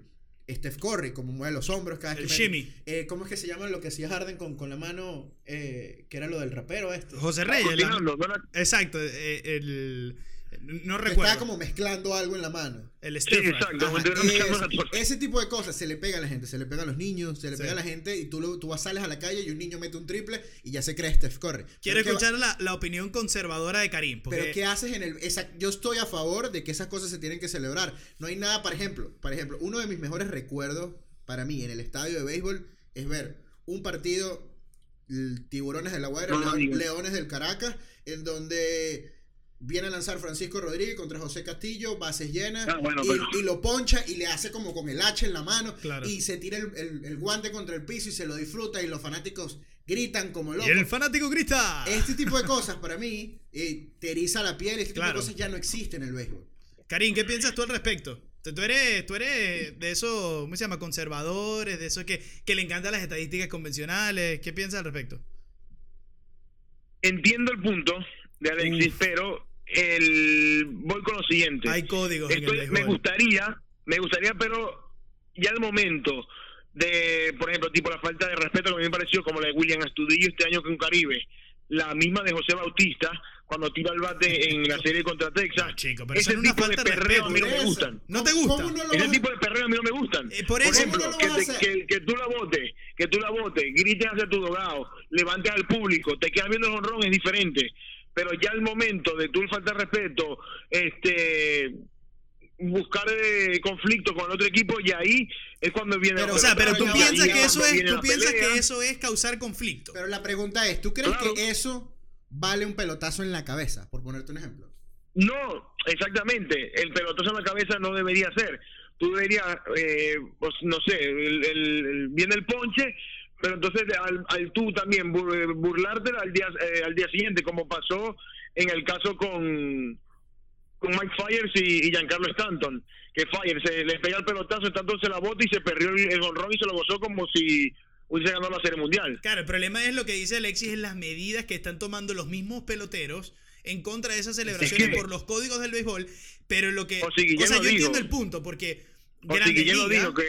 Steph Curry, como mueve los hombros cada El que shimmy. eh, ¿Cómo es que se llama lo que hacía Harden con, con la mano? eh, que era lo del rapero este. José Reyes. la- Continuando, no la- exacto. eh, el, no recuerdo. estaba como mezclando algo en la mano. El Sí, exacto. Ese, tipo de cosas se le pega a la gente, se le pega a los niños, se le Sí. pega a la gente y tú, lo, tú vas, sales a la calle y un niño mete un triple y ya se cree Steph Curry. Quiero Pero ¿qué va- escuchar la, la opinión conservadora de Karim. Porque Pero ¿qué haces en el esa- yo estoy a favor de que esas cosas se tienen que celebrar. No hay nada, por ejemplo, por ejemplo, uno de mis mejores recuerdos para mí en el estadio de béisbol es ver un partido Tiburones de la Guaira, No. Leones del Caracas, en donde viene a lanzar Francisco Rodríguez contra José Castillo, bases llenas, Ah, bueno, y, pero- y lo poncha y le hace como con el hacha en la mano Claro. y se tira el, el- el guante contra el piso y se lo disfruta y los fanáticos gritan como Y locos. el fanático grita. Este tipo de cosas para mí eh, te eriza la piel, este Claro. tipo de cosas ya no existen en el béisbol. Karim, ¿qué piensas tú al respecto? Tú tú eres, tú eres de esos, ¿cómo se llama? Conservadores, de esos que, que le encantan las estadísticas convencionales. ¿Qué piensas al respecto? Entiendo el punto de Alexis, Uf. pero el voy con lo siguiente. Hay códigos en el Estoy- me gustaría, me gustaría, pero ya al momento de, por ejemplo, tipo la falta de respeto que a mí me pareció como la de William Astudillo este año con Caribe, la misma de José Bautista cuando tira el bate en la serie contra Texas. No, chico, pero Ese una tipo de perreo a mí no me gustan. ¿No te ¿Cómo- gusta? no Ese tipo de perreo a mí no me gustan. Eh, por eso- ejemplo, ¿Cómo no lo que, te- que tú la votes, que tú la votes, grites hacia tu dogado, levantes al público, te quedas viendo el honrón es diferente. Pero ya el momento de tú faltar respeto, este buscar eh, conflicto con otro equipo y ahí es cuando viene Pero, O sea, pero tú piensas que eso es, tú la piensas pelea. que eso es causar conflicto. Pero la pregunta es, ¿tú crees Claro. que eso vale un pelotazo en la cabeza? Por ponerte un ejemplo. No, exactamente. El pelotazo en la cabeza no debería ser. Tú deberías, eh, pues, no sé, el, el- el- viene el ponche, pero entonces al, al tú también bur- burlarte al día, eh, al día siguiente, como pasó en el caso con, con Mike Fires y, y Giancarlo Stanton. Que Fires se le pega el pelotazo, Stanton se la bota y se perdió el, el honrón y se lo gozó como si hubiese ganado la serie mundial. Claro, el problema es lo que dice Alexis, es las medidas que están tomando los mismos peloteros en contra de esas celebraciones por los códigos del béisbol, pero lo que... O si Guillén sea, yo dijo. entiendo el punto, porque... Grandes Guillén lo dijo, que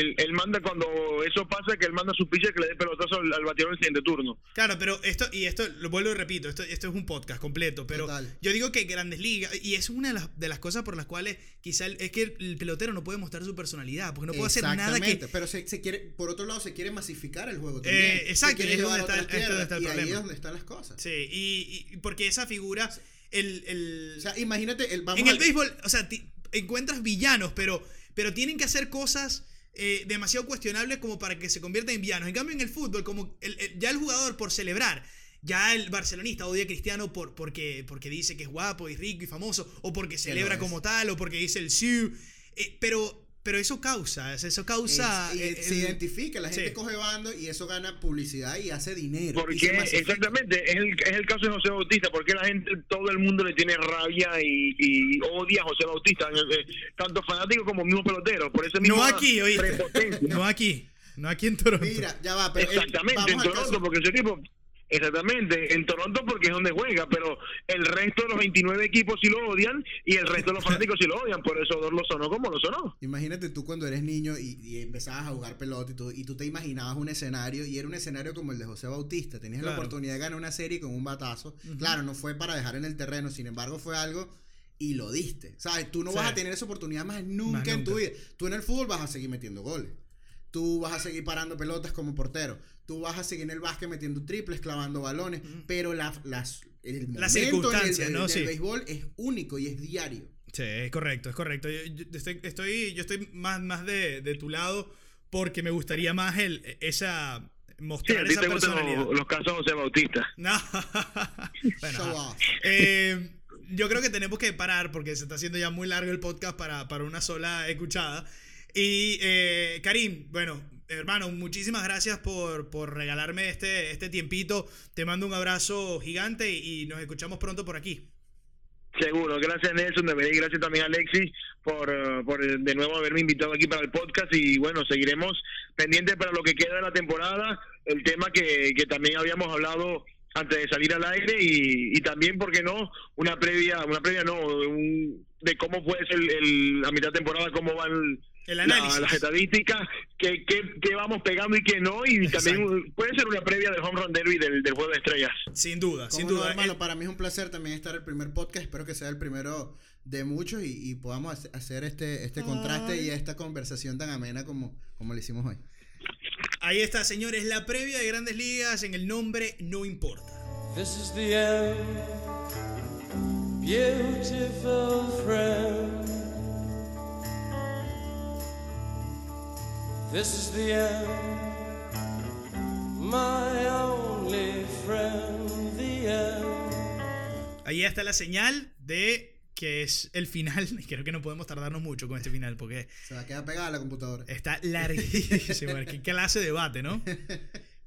él, él manda cuando eso pasa, que él manda a su pitcher que le dé pelotazo al, al bateador en el siguiente turno. Claro, pero esto, y esto lo vuelvo y repito, esto, esto es un podcast completo, pero Total. yo digo que Grandes Ligas, y es una de las, de las cosas por las cuales quizá el- es que el, el pelotero no puede mostrar su personalidad, porque no puede hacer nada que... Exactamente, Pero se, se quiere, por otro lado, se quiere masificar el juego Eh, también. exacto, quiere y es donde está- es donde está el y ahí problema. es donde están las cosas. Sí, y, y porque esa figura, el... el O sea, imagínate, el, vamos en el al- béisbol, o sea, encuentras villanos, pero, pero tienen que hacer cosas eh, demasiado cuestionables como para que se conviertan en villanos. En cambio, en el fútbol, como el- el- ya el jugador por celebrar, ya el barcelonista odia a Cristiano por, porque, porque dice que es guapo y rico y famoso, o porque celebra como tal, o porque dice el Siu. Eh, pero, pero eso causa, eso causa... Es- y eh, se identifica, la gente sí. coge bando y eso gana publicidad y hace dinero. Porque exactamente, es el, es el caso de José Bautista, porque la gente, todo el mundo le tiene rabia y, y odia a José Bautista, eh, tanto fanático como mismo pelotero, por ese mismo No aquí, oíste. No aquí, no aquí en Toronto. Mira, ya va, pero Exactamente, en Toronto, caso- porque ese tipo, exactamente, en Toronto porque es donde juega, pero el resto de los 29 equipos sí lo odian y el resto de los fanáticos sí lo odian, por eso lo sonó como lo sonó. Imagínate tú cuando eres niño y, y empezabas a jugar pelota y tú, y tú te imaginabas un escenario y era un escenario como el de José Bautista. Tenías la oportunidad de ganar una serie con un batazo. Claro, no fue para dejar en el terreno, sin embargo fue algo y lo diste. ¿Sabes? Tú no Sí. vas a tener esa oportunidad más nunca, Más en tu nunca. vida. Tú en el fútbol vas a seguir metiendo goles. Tú vas a seguir parando pelotas como portero. Tú vas a seguir en el básquet metiendo triples, clavando balones. Pero la, las, el momento Las en el- circunstancias, del- ¿no? del Sí. béisbol es único y es diario. Sí, es correcto, es correcto. Yo, yo estoy, estoy, yo estoy más, más de, de tu lado porque me gustaría más el, esa Sí, a mostrar ti esa te gustan personalidad. los, los casos de José Bautista. No. bueno, Show ajá. off. Eh, yo creo que tenemos que parar porque se está haciendo ya muy largo el podcast para, para una sola escuchada. Y eh, Karim, bueno, hermano, muchísimas gracias por, por regalarme este, este tiempito. Te mando un abrazo gigante y, nos escuchamos pronto por aquí. Seguro, gracias Nelson, de verdad, y gracias también a Alexis por, eh, por eh, de nuevo haberme invitado aquí para el podcast y bueno, seguiremos pendientes para lo que queda de la temporada, el tema que, que también habíamos hablado antes de salir al aire y, y también, ¿por qué no? Una previa, una previa no, un- de cómo puede ser el, la mitad de temporada, cómo van El la- análisis. las estadísticas, qué, qué, qué vamos pegando y qué no, y también puede ser una previa del home run derby del, del juego de estrellas. Sin duda, sin no, duda. hermano, El- para mí es un placer también estar el primer podcast. Espero que sea el primero de muchos y, y podamos hace- hacer este, este contraste y esta conversación tan amena como, como lo hicimos hoy. Ahí está, señores, la previa de Grandes Ligas en el nombre no importa. This is the end, beautiful friend. This is the end, my only friend, the end. Ahí está la señal de que es el final. y Creo que no podemos tardarnos mucho con este final porque Se va a quedar pegada a la computadora. está larguísimo. Qué clase de debate, ¿no?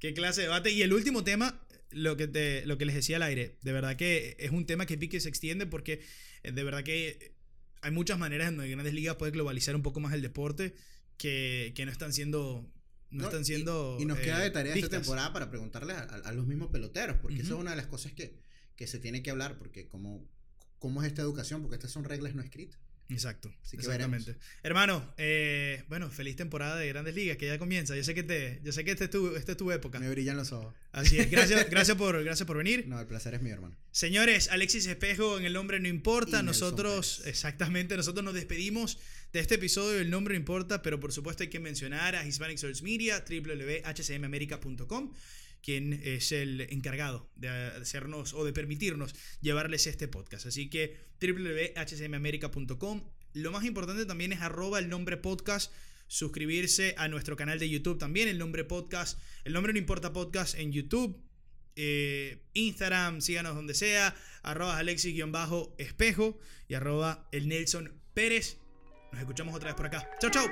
Qué clase de debate. Y el último tema, lo que, te, lo que les decía al aire, de verdad que es un tema que pique y se extiende porque eh, de verdad que hay muchas maneras en donde Grandes Ligas puede globalizar un poco más el deporte que, que no están siendo... No, No, están siendo... Y, nos queda eh, de tarea esta temporada para preguntarles a, a- a los mismos peloteros, porque eso Ujú. es una de las cosas que, que se tiene que hablar, porque como, cómo es esta educación, porque estas son reglas no escritas. Exacto. Así que exactamente. Hermano, eh, bueno, feliz temporada de Grandes Ligas que ya comienza. Yo sé que te, yo sé que esta es tu, esta es tu época. Me brillan los ojos. Así es. Gracias, gracias por, gracias por venir. No, el placer es mío, hermano. Señores, Alexis Espejo en El Nombre No Importa. Y Nosotros, exactamente, nosotros nos despedimos de este episodio El Nombre No Importa, pero por supuesto hay que mencionar a Hispanic Source Media, www.hcmamerica.com, quien es el encargado de hacernos o de permitirnos llevarles este podcast. Así que www.hcmamerica.com. Lo más importante también es arroba el nombre podcast suscribirse a nuestro canal de YouTube también, el nombre podcast, el nombre no importa podcast en YouTube, eh, Instagram, síganos donde sea, arroba alexis-espejo y arroba el Nelson Pérez. Nos escuchamos otra vez por acá. Chau, chau.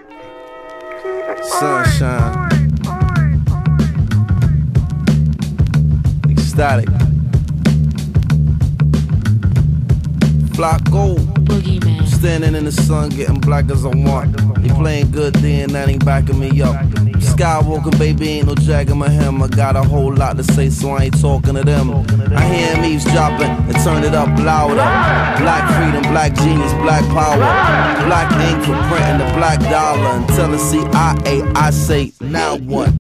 Ecstatic. Flock gold. Boogeyman. Standing in the sun, getting black as I want. He playing good, then that ain't backing me up. Skywalker, baby, ain't no jagging my hem. I got a whole lot to say, so I ain't talking to them. I hear him eavesdropping and turn it up louder. Black freedom, black genius, black power. Black ink for printing the black dollar. Until the CIA, I say, now what?